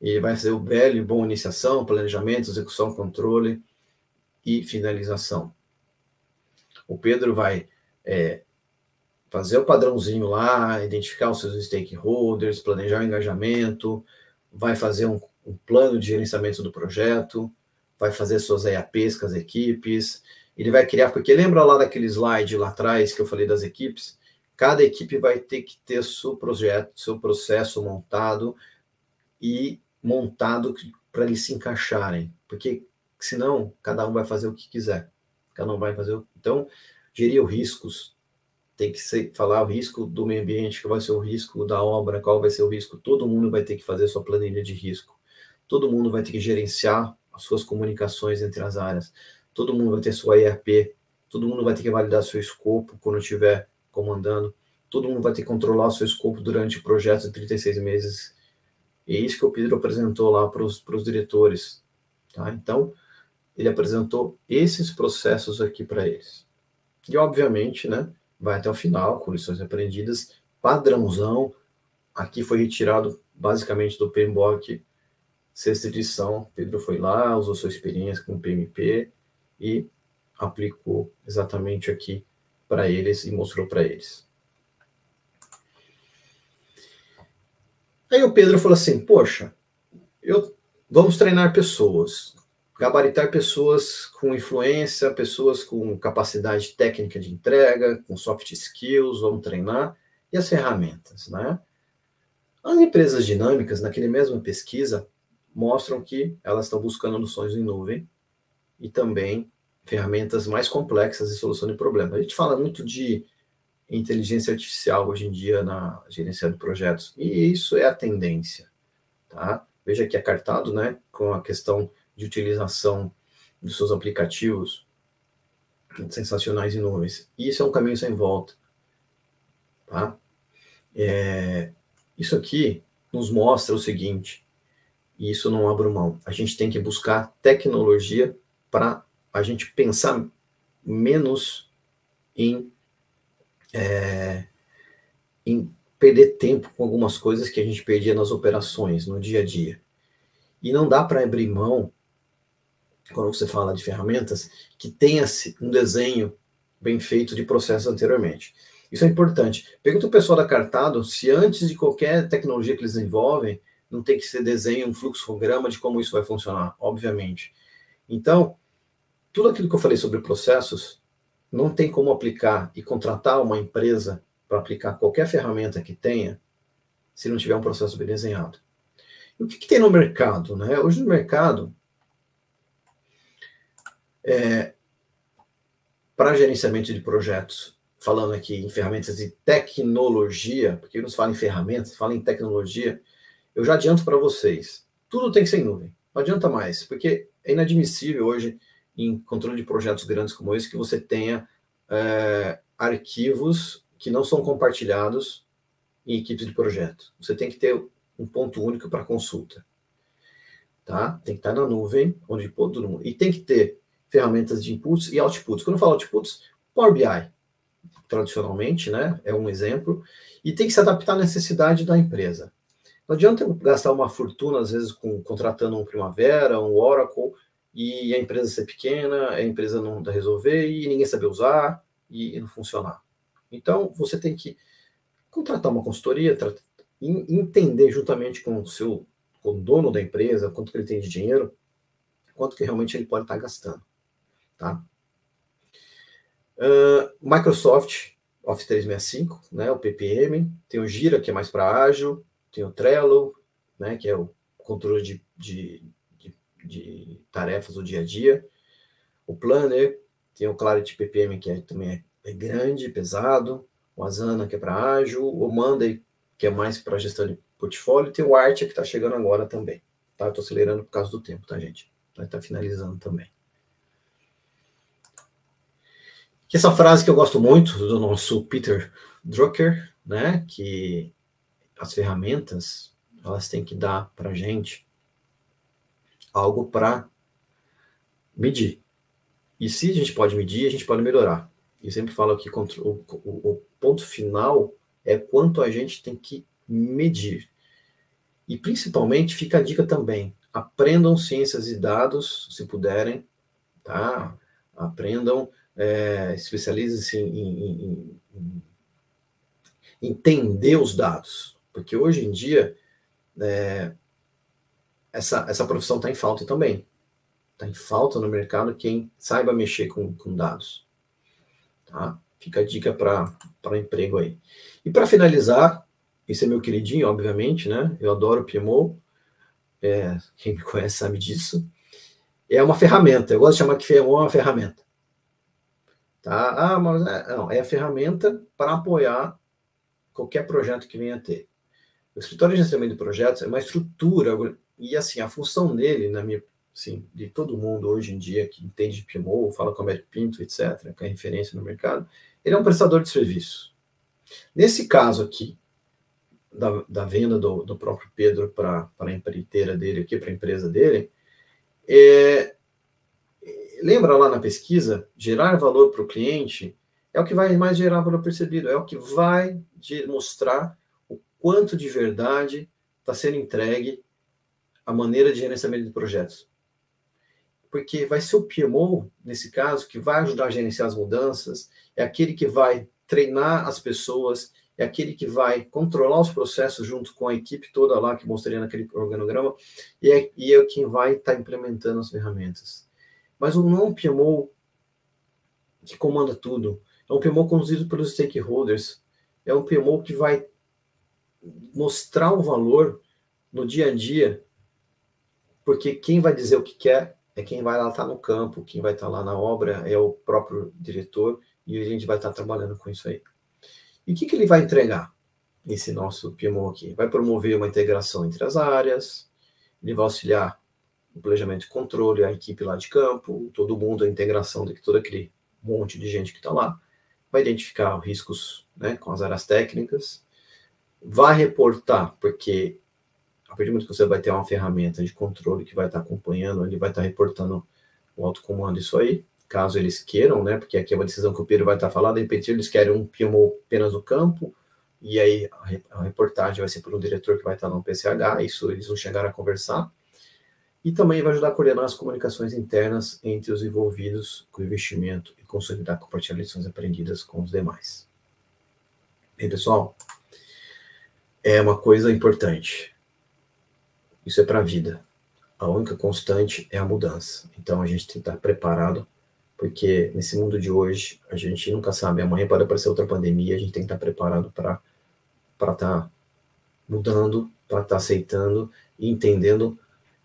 E vai ser o velho e bom iniciação, planejamento, execução, controle e finalização. O Pedro vai é, fazer o padrãozinho lá, identificar os seus stakeholders, planejar o engajamento, vai fazer um, um plano de gerenciamento do projeto, vai fazer suas EAPs com as equipes, ele vai criar, porque lembra lá daquele slide lá atrás que eu falei das equipes? Cada equipe vai ter que ter seu projeto, seu processo montado e montado para eles se encaixarem, porque senão cada um vai fazer o que quiser. Cada um vai fazer. O... Então, gerir os riscos tem que ser, falar o risco do meio ambiente, qual vai ser o risco da obra, qual vai ser o risco. Todo mundo vai ter que fazer sua planilha de risco. Todo mundo vai ter que gerenciar as suas comunicações entre as áreas. Todo mundo vai ter sua ERP. Todo mundo vai ter que validar seu escopo quando estiver comandando. Todo mundo vai ter que controlar o seu escopo durante o projeto de 36 meses. E é isso que o Pedro apresentou lá para os diretores. Tá? Então, ele apresentou esses processos aqui para eles. E, obviamente, né, vai até o final, com lições aprendidas, padrãozão. Aqui foi retirado basicamente do PMBOK, sexta edição. Pedro foi lá, usou sua experiência com o PMP e aplicou exatamente aqui para eles e mostrou para eles. Aí o Pedro falou assim: Poxa, eu, vamos treinar pessoas, gabaritar pessoas com influência, pessoas com capacidade técnica de entrega, com soft skills, vamos treinar, e as ferramentas, né? As empresas dinâmicas, naquele mesma pesquisa, mostram que elas estão buscando soluções em nuvem e também ferramentas mais complexas de solução de problemas. A gente fala muito de inteligência artificial hoje em dia na gerência de projetos, e isso é a tendência, tá? Veja que é cartado, né, com a questão de utilização dos seus aplicativos sensacionais e nuvens. Isso é um caminho sem volta, tá? É, isso aqui nos mostra o seguinte, e isso não abro mão, a gente tem que buscar tecnologia para a gente pensar menos em, é, em perder tempo com algumas coisas que a gente perdia nas operações, no dia a dia. E não dá para abrir mão, quando você fala de ferramentas, que tenha um desenho bem feito de processo anteriormente. Isso é importante. Pergunta o pessoal da Cartado se antes de qualquer tecnologia que eles desenvolvem, não tem que ser desenho, um fluxograma de como isso vai funcionar, obviamente. Então, tudo aquilo que eu falei sobre processos, não tem como aplicar e contratar uma empresa para aplicar qualquer ferramenta que tenha, se não tiver um processo bem desenhado. E o que, que tem no mercado? Né? Hoje no mercado, é, para gerenciamento de projetos, falando aqui em ferramentas de tecnologia, porque nos fala em ferramentas, fala em tecnologia, eu já adianto para vocês, tudo tem que ser em nuvem. Não adianta mais, porque é inadmissível hoje em controle de projetos grandes como esse, que você tenha é, arquivos que não são compartilhados em equipes de projeto. Você tem que ter um ponto único para consulta. tá? Tem que estar na nuvem, onde todo mundo. E tem que ter ferramentas de inputs e outputs. Quando eu falo outputs, Power BI, tradicionalmente, né? É um exemplo. E tem que se adaptar à necessidade da empresa. Não adianta eu gastar uma fortuna, às vezes, com, contratando um Primavera, um Oracle, e a empresa ser pequena, a empresa não resolver e ninguém saber usar e não funcionar. Então, você tem que contratar uma consultoria, entender juntamente com o seu com o dono da empresa, quanto que ele tem de dinheiro, quanto que realmente ele pode estar gastando. Tá? Uh, Microsoft Office 365, né, o PPM, tem o Gira, que é mais para ágil, tem o Trello, né, que é o controle de, de, de, tarefas do dia a dia, o Planner, tem o Clarity PPM, que é, também é, é grande, pesado, o Asana, que é para ágil, o Monday, que é mais para gestão de portfólio, tem o Art, que está chegando agora também. Tá? Estou acelerando por causa do tempo, tá, gente? Vai estar tá finalizando também. Essa frase que eu gosto muito do nosso Peter Drucker, né, que as ferramentas elas têm que dar para gente algo para medir. E se a gente pode medir, a gente pode melhorar. E sempre falo que o, o, o ponto final é quanto a gente tem que medir. E principalmente fica a dica também: aprendam ciências e dados, se puderem, tá? Aprendam é, especialize-se em, em, em, em, entender os dados, porque hoje em dia é, essa, essa profissão está em falta também. Está em falta no mercado quem saiba mexer com, com dados. Tá? Fica a dica para emprego aí. E para finalizar, esse é meu queridinho, obviamente, né? Eu adoro PMO. É, quem me conhece sabe disso. É uma ferramenta. Eu gosto de chamar que PMO é uma ferramenta. Tá? Ah, mas é, não, é a ferramenta para apoiar qualquer projeto que venha a ter. O escritório de gerenciamento de projetos é uma estrutura, e assim, a função dele, na minha, assim, de todo mundo hoje em dia que entende de PMO, fala com a Américo Pinto, etc., que é referência no mercado, ele é um prestador de serviço. Nesse caso aqui, da, da venda do, do próprio Pedro para a empreiteira dele aqui, para a empresa dele, é, lembra lá na pesquisa, gerar valor para o cliente é o que vai mais gerar valor percebido, é o que vai mostrar o quanto de verdade está sendo entregue a maneira de gerenciamento de projetos. Porque vai ser o PMO, nesse caso, que vai ajudar a gerenciar as mudanças, é aquele que vai treinar as pessoas, é aquele que vai controlar os processos junto com a equipe toda lá que mostrei naquele organograma, e é, e é quem vai estar tá implementando as ferramentas. Mas o não PMO que comanda tudo. É um PMO conduzido pelos stakeholders. É um PMO que vai mostrar o valor no dia a dia, porque quem vai dizer o que quer é quem vai lá estar tá no campo, quem vai estar tá lá na obra é o próprio diretor e a gente vai estar tá trabalhando com isso aí. E o que, que ele vai entregar, esse nosso PMO aqui? Vai promover uma integração entre as áreas, ele vai auxiliar o planejamento e controle, a equipe lá de campo, todo mundo, a integração de todo aquele monte de gente que está lá, vai identificar riscos né, com as áreas técnicas, vai reportar, porque a partir do momento que você vai ter uma ferramenta de controle que vai estar acompanhando, ele vai estar reportando o autocomando isso aí, caso eles queiram, né? Porque aqui é uma decisão que o Pedro vai estar falando, de repente eles querem um PMO apenas no campo, e aí a reportagem vai ser por um diretor que vai estar no PCH, isso eles vão chegar a conversar, e também vai ajudar a coordenar as comunicações internas entre os envolvidos com o investimento e consolidar compartilhar lições aprendidas com os demais. Bem, pessoal, é uma coisa importante. Isso é para a vida. A única constante é a mudança. Então a gente tem que estar preparado, porque nesse mundo de hoje a gente nunca sabe. Amanhã pode aparecer outra pandemia, a gente tem que estar preparado para estar tá mudando, para estar tá aceitando e entendendo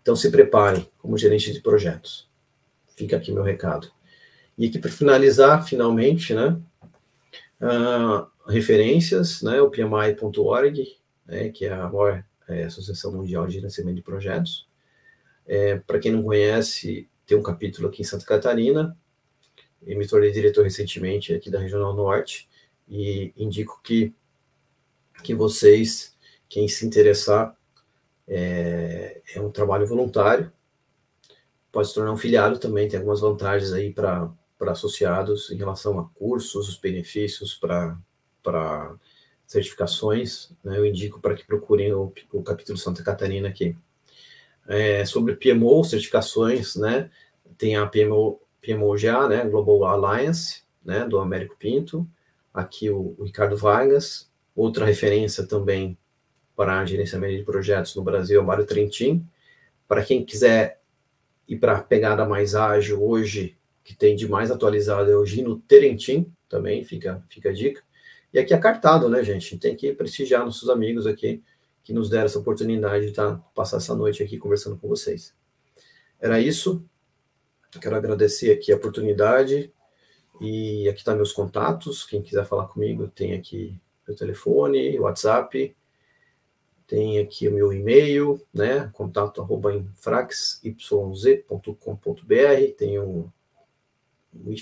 então se preparem como gerente de projetos. Fica aqui meu recado. E aqui para finalizar, finalmente, né, uh, referências, né, o PMI.org, né, que é a maior é, Associação Mundial de Gerenciamento de Projetos. É, para quem não conhece, tem um capítulo aqui em Santa Catarina. Eu me tornei diretor recentemente aqui da Regional Norte e indico que, que vocês, quem se interessar, É, é um trabalho voluntário, pode se tornar um filiado também, tem algumas vantagens aí para associados em relação a cursos, os benefícios para certificações. Né? Eu indico para que procurem o, o capítulo Santa Catarina aqui. É, sobre PMO, certificações, né? Tem a PMO, PMOGA, né? Global Alliance, né? Do Américo Pinto. Aqui o, o Ricardo Vargas. Outra referência também para gerenciamento de projetos no Brasil é o Mário Trentin. Para quem quiser ir para a pegada mais ágil hoje, que tem de mais atualizado é o Gino Terentin, também fica, fica a dica. E aqui é cartado, né, gente? Tem que prestigiar nossos amigos aqui que nos deram essa oportunidade de tá, passar essa noite aqui conversando com vocês. Era isso. Quero agradecer aqui a oportunidade. E aqui estão tá meus contatos. Quem quiser falar comigo, tem aqui meu telefone, WhatsApp. Tem aqui o meu e-mail, né? Contato arroba infraxyz.com.br. Tem um, um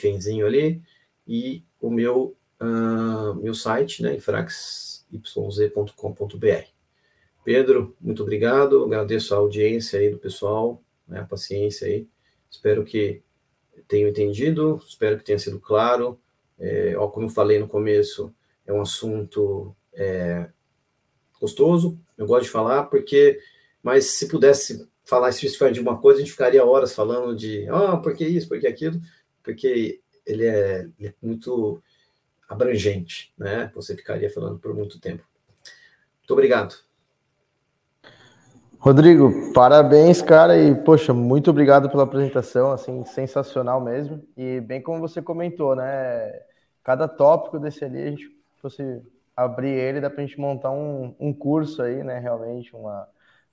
ali. E o meu, uh, meu site, né? infraxyz.com.br. Pedro, muito obrigado. Agradeço a audiência aí do pessoal, né, a paciência aí. Espero que tenham entendido, espero que tenha sido claro. É, ó, como eu falei no começo, é um assunto é, gostoso, eu gosto de falar, porque, mas se pudesse falar especificamente de uma coisa, a gente ficaria horas falando de, ah, por que isso, por que aquilo, porque ele é, ele é muito abrangente, né? Você ficaria falando por muito tempo. Muito obrigado. Rodrigo, parabéns, cara, e poxa, muito obrigado pela apresentação, assim, sensacional mesmo. E bem como você comentou, né? Cada tópico desse ali, a gente fosse abrir ele, dá para a gente montar um, um curso aí, né? Realmente, uma,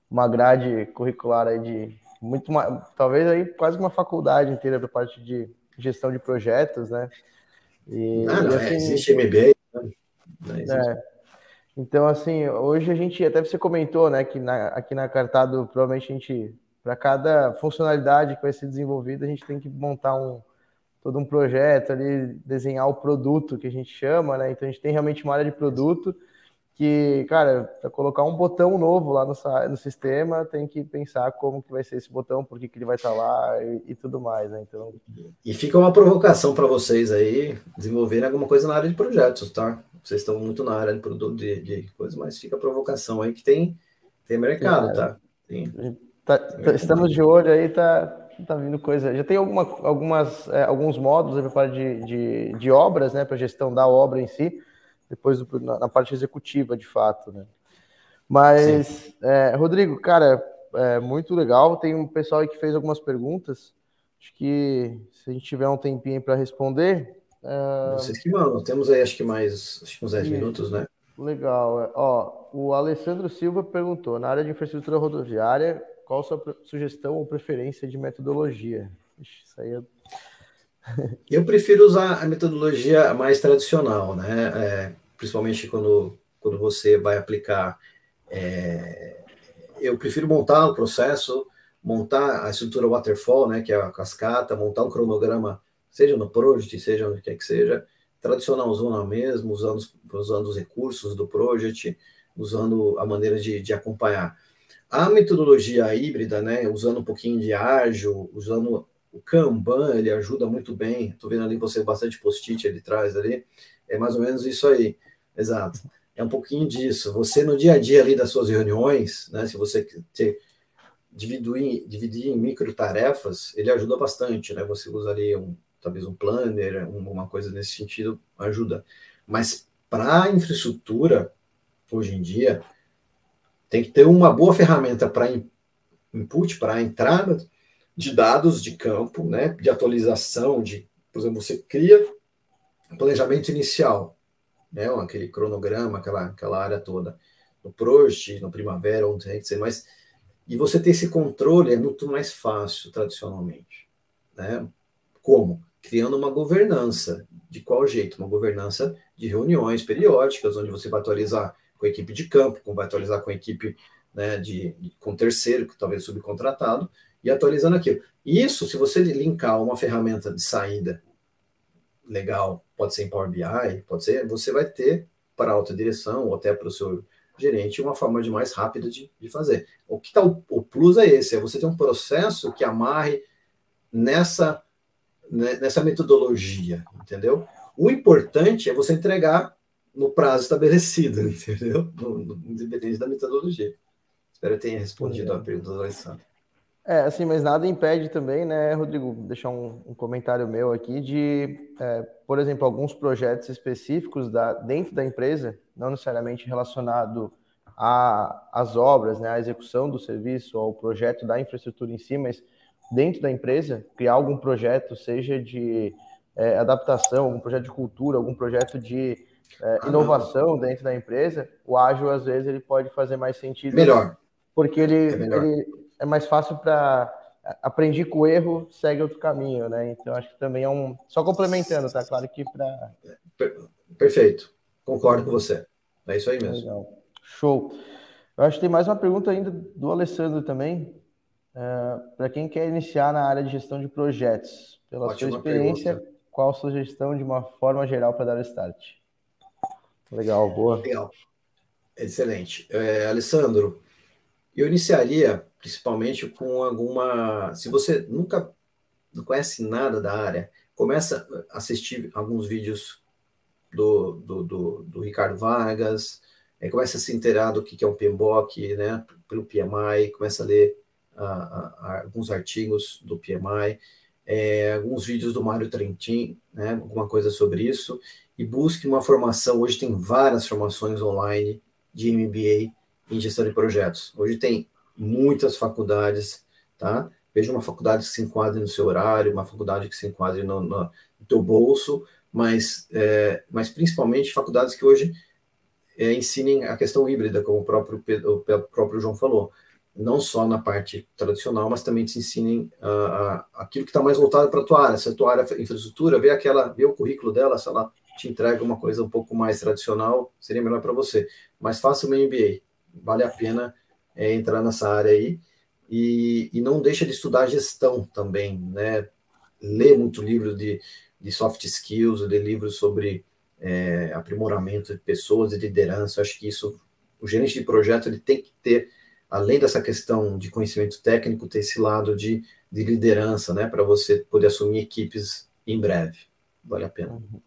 uma grade curricular aí de muito mais, talvez aí quase uma faculdade inteira para parte de gestão de projetos, né? E, ah, não, e, é, assim, existe MBA, né? Não existe. É, então, assim, hoje a gente, até você comentou, né, que na, aqui na Cartado, provavelmente a gente, para cada funcionalidade que vai ser desenvolvida, a gente tem que montar um, todo um projeto ali, desenhar o produto que a gente chama, né? Então a gente tem realmente uma área de produto que, cara, para colocar um botão novo lá no, no sistema, tem que pensar como que vai ser esse botão, por que, que ele vai estar tá lá e, e, tudo mais, né? Então... E fica uma provocação para vocês aí desenvolverem alguma coisa na área de projetos, tá? Vocês estão muito na área de produto de, de coisas, mas fica a provocação aí que tem, tem mercado, tá? Tem, tá, tem tá estamos de olho aí, tá, tá vindo coisa. Já tem alguma, algumas, é, alguns módulos para de, de, de obras, né? Para gestão da obra em si, depois na, na, parte executiva, de fato, né? Mas, é, Rodrigo, cara, é muito legal. Tem um pessoal aí que fez algumas perguntas. Acho que se a gente tiver um tempinho para responder, Uh... Vocês que mandam. Temos aí, acho que mais acho que uns 10 minutos, né? Legal. É. Ó, o Alessandro Silva perguntou: na área de infraestrutura rodoviária, qual sua sugestão ou preferência de metodologia? Ixi, isso aí é... Eu prefiro usar a metodologia mais tradicional, né? É, principalmente quando, quando você vai aplicar. É, eu prefiro montar o processo, montar a estrutura waterfall, né? Que é a cascata, montar um cronograma seja no Project, seja onde quer que seja, tradicional zona mesmo, usando, usando os recursos do Project, usando a maneira de, de acompanhar. A metodologia híbrida, né, usando um pouquinho de ágil, usando o Kanban, ele ajuda muito bem. Estou vendo ali você bastante post-it ali atrás ali. É mais ou menos isso aí. Exato. É um pouquinho disso. Você no dia a dia ali das suas reuniões, né, se você dividir, dividir em micro tarefas, ele ajuda bastante, né? Você usa ali um, talvez um planner, uma coisa nesse sentido ajuda. Mas para infraestrutura, hoje em dia, tem que ter uma boa ferramenta para input, para entrada de dados de campo, né, de atualização, de, por exemplo, você cria planejamento inicial, né, aquele cronograma, aquela, aquela área toda, no Prost, no Primavera, onde tem que ser, mas e você ter esse controle é muito mais fácil tradicionalmente, né? Como? criando uma governança. De qual jeito? Uma governança de reuniões periódicas, onde você vai atualizar com a equipe de campo, vai atualizar com a equipe né, de, com terceiro, que talvez subcontratado, e atualizando aquilo. Isso, se você linkar uma ferramenta de saída legal, pode ser em Power BI, pode ser, você vai ter para a alta direção, ou até para o seu gerente uma forma de mais rápida de, de fazer. O que está o, o, plus é esse, é você ter um processo que amarre nessa, né, nessa metodologia, entendeu? O importante é você entregar no prazo estabelecido, entendeu? No, no, independente da metodologia. Espero que tenha respondido é. a pergunta do Alessandro. É, assim, mas nada impede também, né, Rodrigo, deixar um, um comentário meu aqui de, é, por exemplo, alguns projetos específicos da, dentro da empresa, não necessariamente relacionado às obras, né, à execução do serviço, ao projeto da infraestrutura em si, mas dentro da empresa, criar algum projeto, seja de é, adaptação, algum projeto de cultura, algum projeto de é, inovação dentro da empresa, o ágil, às vezes, ele pode fazer mais sentido. Melhor. Porque ele é, ele é mais fácil para aprendi com o erro, segue outro caminho, né? Então, acho que também é um. Só complementando, tá? Claro que para. Perfeito. Concordo com você. É isso aí mesmo. Legal. Show. Eu acho que tem mais uma pergunta ainda do Alessandro também. Uh, para quem quer iniciar na área de gestão de projetos, pela Ótima sua experiência, pergunta. qual a sugestão de uma forma geral para dar o start? Legal, boa. Legal. Excelente. É, Alessandro, eu iniciaria principalmente com alguma. Se você nunca não conhece nada da área, começa a assistir alguns vídeos do, do, do, do Ricardo Vargas, é, começa a se inteirar do que é um PMBOK, né, pelo PMI, começa a ler a, a, alguns artigos do PMI, é, alguns vídeos do Mário Trentin, né, alguma coisa sobre isso, e busque uma formação. Hoje tem várias formações online de MBA em gestão de projetos. Hoje tem muitas faculdades, tá? Veja uma faculdade que se enquadre no seu horário, uma faculdade que se enquadre no, no, no teu bolso, mas, é, mas principalmente faculdades que hoje é, ensinem a questão híbrida, como o próprio, o próprio João falou. Não só na parte tradicional, mas também te ensinem uh, uh, aquilo que está mais voltado para a tua área. Se a tua área é infraestrutura, vê aquela, vê o currículo dela, se ela te entrega uma coisa um pouco mais tradicional, seria melhor para você. Mas faça uma MBA, vale a pena é, entrar nessa área aí. E, e não deixa de estudar gestão também, né? Ler muito livro de, de soft skills, ler livros sobre é, aprimoramento de pessoas e liderança. Eu acho que isso, o gerente de projeto, ele tem que ter, além dessa questão de conhecimento técnico, ter esse lado de, de liderança, né? Para você poder assumir equipes em breve. Vale a pena. Uhum.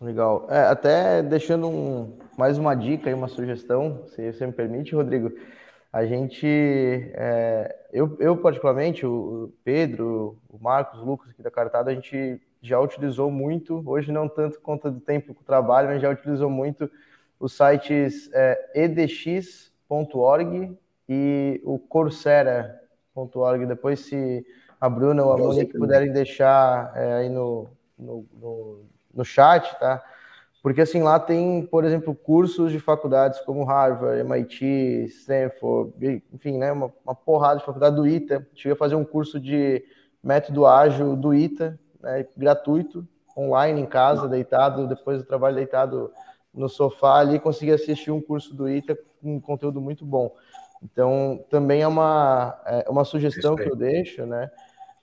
Legal. É, até deixando um, mais uma dica e uma sugestão, se você me permite, Rodrigo. A gente, é, eu, eu particularmente, o Pedro, o Marcos, o Lucas aqui da Cartada, a gente já utilizou muito, hoje não tanto conta do tempo com o trabalho, mas já utilizou muito os sites é, edx.org e o coursera.org. Depois, se a Bruna ou a Monique puderem deixar é, aí no, no, no, no chat, tá? Porque assim, lá tem, por exemplo, cursos de faculdades como Harvard, MIT, Stanford, enfim, né, uma, uma porrada de faculdade do ITA. Cheguei a fazer um curso de método ágil do ITA, né, gratuito, online em casa, deitado, depois do trabalho deitado no sofá ali, consegui assistir um curso do ITA com um conteúdo muito bom. Então, também é uma, é uma sugestão que eu deixo, né?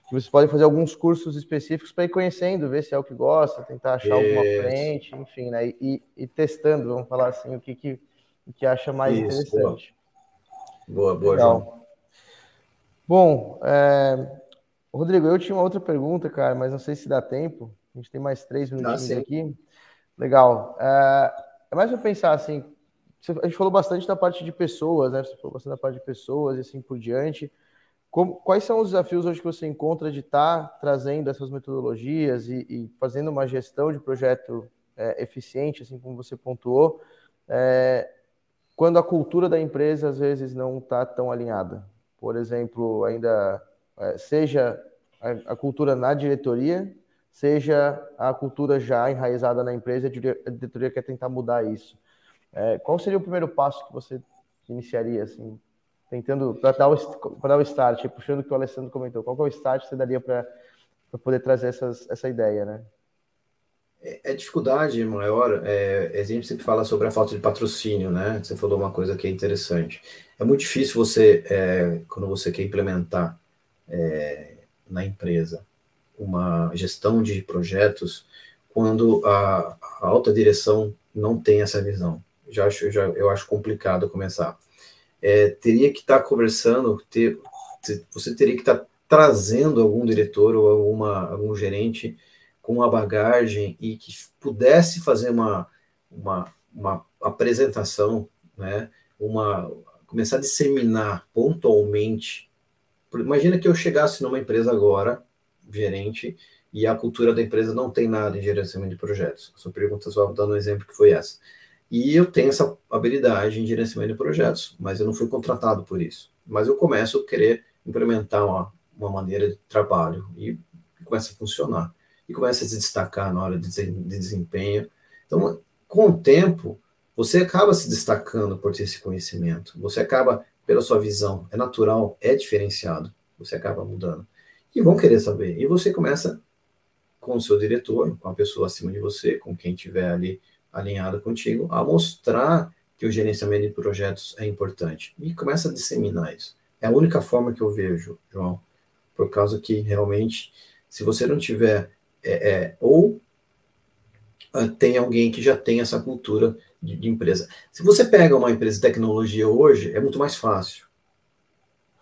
Que você pode fazer alguns cursos específicos para ir conhecendo, ver se é o que gosta, tentar achar Isso. alguma frente, enfim, né? E, e, testando, vamos falar assim, o que, que, que acha mais Isso, interessante. Boa, boa, boa João. Bom, é... Rodrigo, eu tinha uma outra pergunta, cara, mas não sei se dá tempo. A gente tem mais três minutinhos ah, aqui. Legal. É, é mais para pensar assim, a gente falou bastante da parte de pessoas, né? Você falou bastante da parte de pessoas e assim por diante. Como, quais são os desafios hoje que você encontra de estar tá trazendo essas metodologias e, e, fazendo uma gestão de projeto é, eficiente, assim como você pontuou, é, quando a cultura da empresa às vezes não está tão alinhada? Por exemplo, ainda é, seja a, a, cultura na diretoria, seja a cultura já enraizada na empresa, a diretoria quer tentar mudar isso. É, qual seria o primeiro passo que você iniciaria assim tentando para dar, o, dar o start, puxando o que o Alessandro comentou, qual é o start que você daria para poder trazer essas, essa ideia, né? É, a dificuldade maior, é, a gente sempre fala sobre a falta de patrocínio, né? Você falou uma coisa que é interessante. É muito difícil você, é, quando você quer implementar é, na empresa uma gestão de projetos, quando a, a alta direção não tem essa visão. já acho, já, eu acho complicado começar. É, teria que estar tá conversando, ter, você teria que estar tá trazendo algum diretor ou alguma, algum gerente com uma bagagem e que pudesse fazer uma, uma, uma apresentação, né? uma, começar a disseminar pontualmente. Imagina que eu chegasse numa empresa agora, gerente, e a cultura da empresa não tem nada em gerenciamento de projetos. Sua pergunta só dando um exemplo que foi essa. E eu tenho essa habilidade em gerenciamento de projetos, mas eu não fui contratado por isso. Mas eu começo a querer implementar uma, uma maneira de trabalho e começa a funcionar. E começa a se destacar na hora de, de desempenho. Então, com o tempo, você acaba se destacando por ter esse conhecimento. Você acaba, pela sua visão, é natural, é diferenciado. Você acaba mudando. E vão querer saber. E você começa com o seu diretor, com a pessoa acima de você, com quem estiver ali alinhado contigo, a mostrar que o gerenciamento de projetos é importante. E começa a disseminar isso. É a única forma que eu vejo, João, por causa que realmente, se você não tiver, é, é, ou uh, tem alguém que já tem essa cultura de, de empresa. Se você pega uma empresa de tecnologia hoje, é muito mais fácil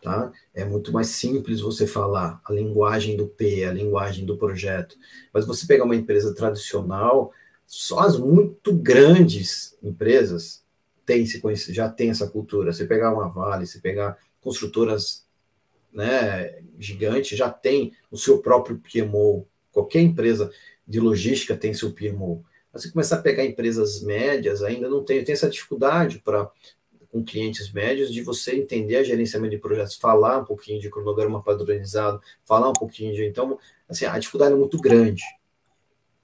Tá? É muito mais simples você falar a linguagem do P, a linguagem do projeto. Mas você pegar uma empresa tradicional, só as muito grandes empresas têm se já tem essa cultura. Você pegar uma Vale, você pegar construtoras né, gigantes, já tem o seu próprio PMO. Qualquer empresa de logística tem seu PMO. Mas você começar a pegar empresas médias, ainda não tem, tem essa dificuldade para com clientes médios, de você entender a gerenciamento de projetos, falar um pouquinho de cronograma padronizado, falar um pouquinho de. Então, assim, a dificuldade é muito grande.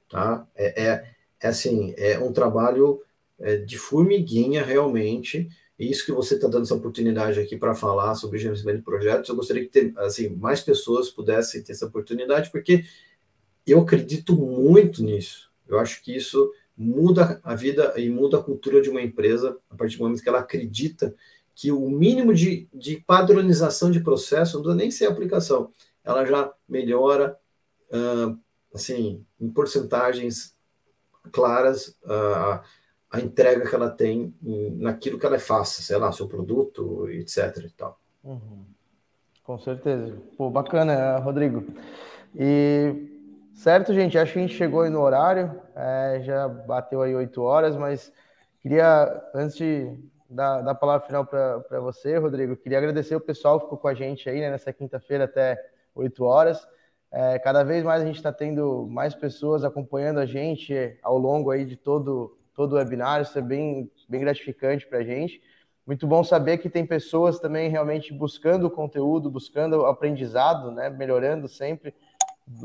Tá? É, é, é assim, é um trabalho é, de formiguinha realmente. E isso que você está dando essa oportunidade aqui para falar sobre gerenciamento de projetos, eu gostaria que ter, assim, mais pessoas pudessem ter essa oportunidade, porque eu acredito muito nisso. Eu acho que isso muda a vida e muda a cultura de uma empresa a partir do momento que ela acredita que o mínimo de, de padronização de processo, não nem ser aplicação, ela já melhora, assim, em porcentagens claras, uh, a entrega que ela tem em, naquilo que ela faça, sei lá, seu produto, etc. e tal. Uhum. Com certeza. Pô, bacana, Rodrigo. E Certo, gente, acho que a gente chegou aí no horário, é, já bateu aí oito horas, mas queria, antes de dar a palavra final para você, Rodrigo, queria agradecer o pessoal que ficou com a gente aí né, nessa quinta-feira até oito horas. É, cada vez mais a gente está tendo mais pessoas acompanhando a gente ao longo aí de todo, todo o webinar, isso é bem, bem gratificante para a gente. Muito bom saber que tem pessoas também realmente buscando o conteúdo, buscando o aprendizado, né, melhorando sempre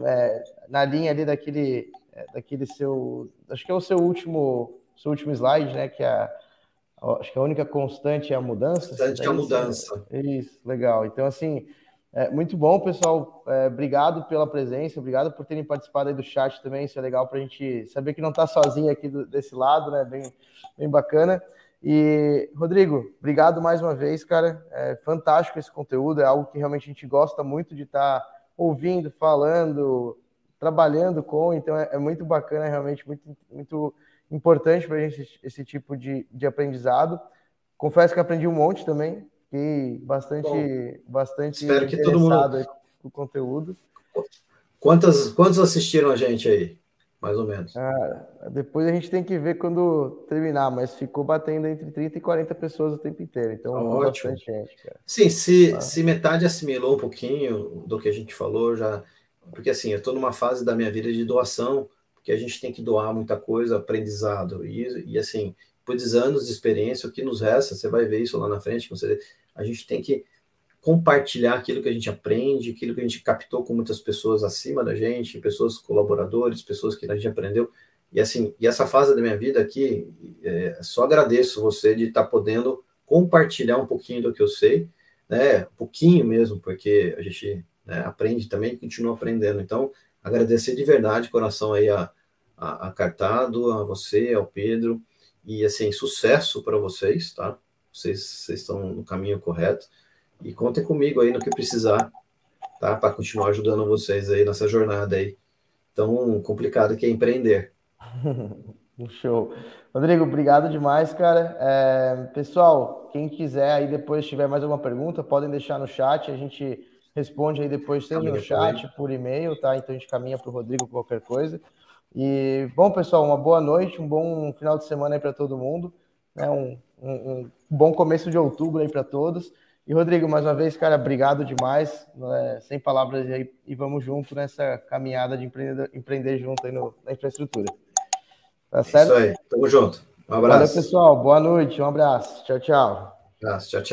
é, na linha ali daquele, é, daquele seu, acho que é o seu último, seu último slide, né? Que é a, acho que a única constante é a mudança. Constante é a mudança. Isso, legal. Então, assim, é, muito bom, pessoal. É, obrigado pela presença, obrigado por terem participado aí do chat também. Isso é legal para a gente saber que não está sozinho aqui do, desse lado, né? Bem, bem bacana. E, Rodrigo, obrigado mais uma vez, cara. É fantástico esse conteúdo, é algo que realmente a gente gosta muito de estar. Tá ouvindo, falando, trabalhando com, então é, é muito bacana, realmente muito, muito importante para a gente esse, esse, tipo de, de aprendizado. Confesso que aprendi um monte também, fiquei bastante, Bom, bastante espero que todo mundo com o conteúdo. Quantas, quantos assistiram a gente aí? mais ou menos. Ah, depois a gente tem que ver quando terminar, mas ficou batendo entre 30 e 40 pessoas o tempo inteiro. Então, Ótimo. bastante gente, cara. Sim, se, ah. se metade assimilou um pouquinho do que a gente falou, já. Porque assim, eu estou numa fase da minha vida de doação, porque a gente tem que doar muita coisa, aprendizado. E, e assim, de anos de experiência, o que nos resta, você vai ver isso lá na frente, você, a gente tem que compartilhar aquilo que a gente aprende, aquilo que a gente captou com muitas pessoas acima da gente, pessoas colaboradores, pessoas que a gente aprendeu. E assim, e essa fase da minha vida aqui, é, só agradeço você de estar tá podendo compartilhar um pouquinho do que eu sei, né? Um pouquinho mesmo, porque a gente né, aprende também e continua aprendendo. Então, agradecer de verdade, coração aí a, a, a Cartado, a você, ao Pedro, e assim, sucesso para vocês, tá? Vocês, vocês estão no caminho correto. E contem comigo aí no que precisar, tá? Para continuar ajudando vocês aí nessa jornada aí tão complicada que é empreender. Show. Rodrigo, obrigado demais, cara. É, pessoal, quem quiser aí depois tiver mais alguma pergunta, podem deixar no chat, a gente responde aí depois, seja no chat, por e-mail, tá? Então a gente caminha para o Rodrigo qualquer coisa. E, bom, pessoal, uma boa noite, um bom final de semana aí para todo mundo, né? Um, um, um, bom começo de outubro aí para todos. E, Rodrigo, mais uma vez, cara, obrigado demais, né? sem palavras aí, e vamos junto nessa caminhada de empreender, empreender junto aí no, na infraestrutura. Tá certo? Isso aí, tamo junto. Um abraço. Valeu, pessoal, boa noite, um abraço. Tchau, tchau. Um abraço, tchau, tchau.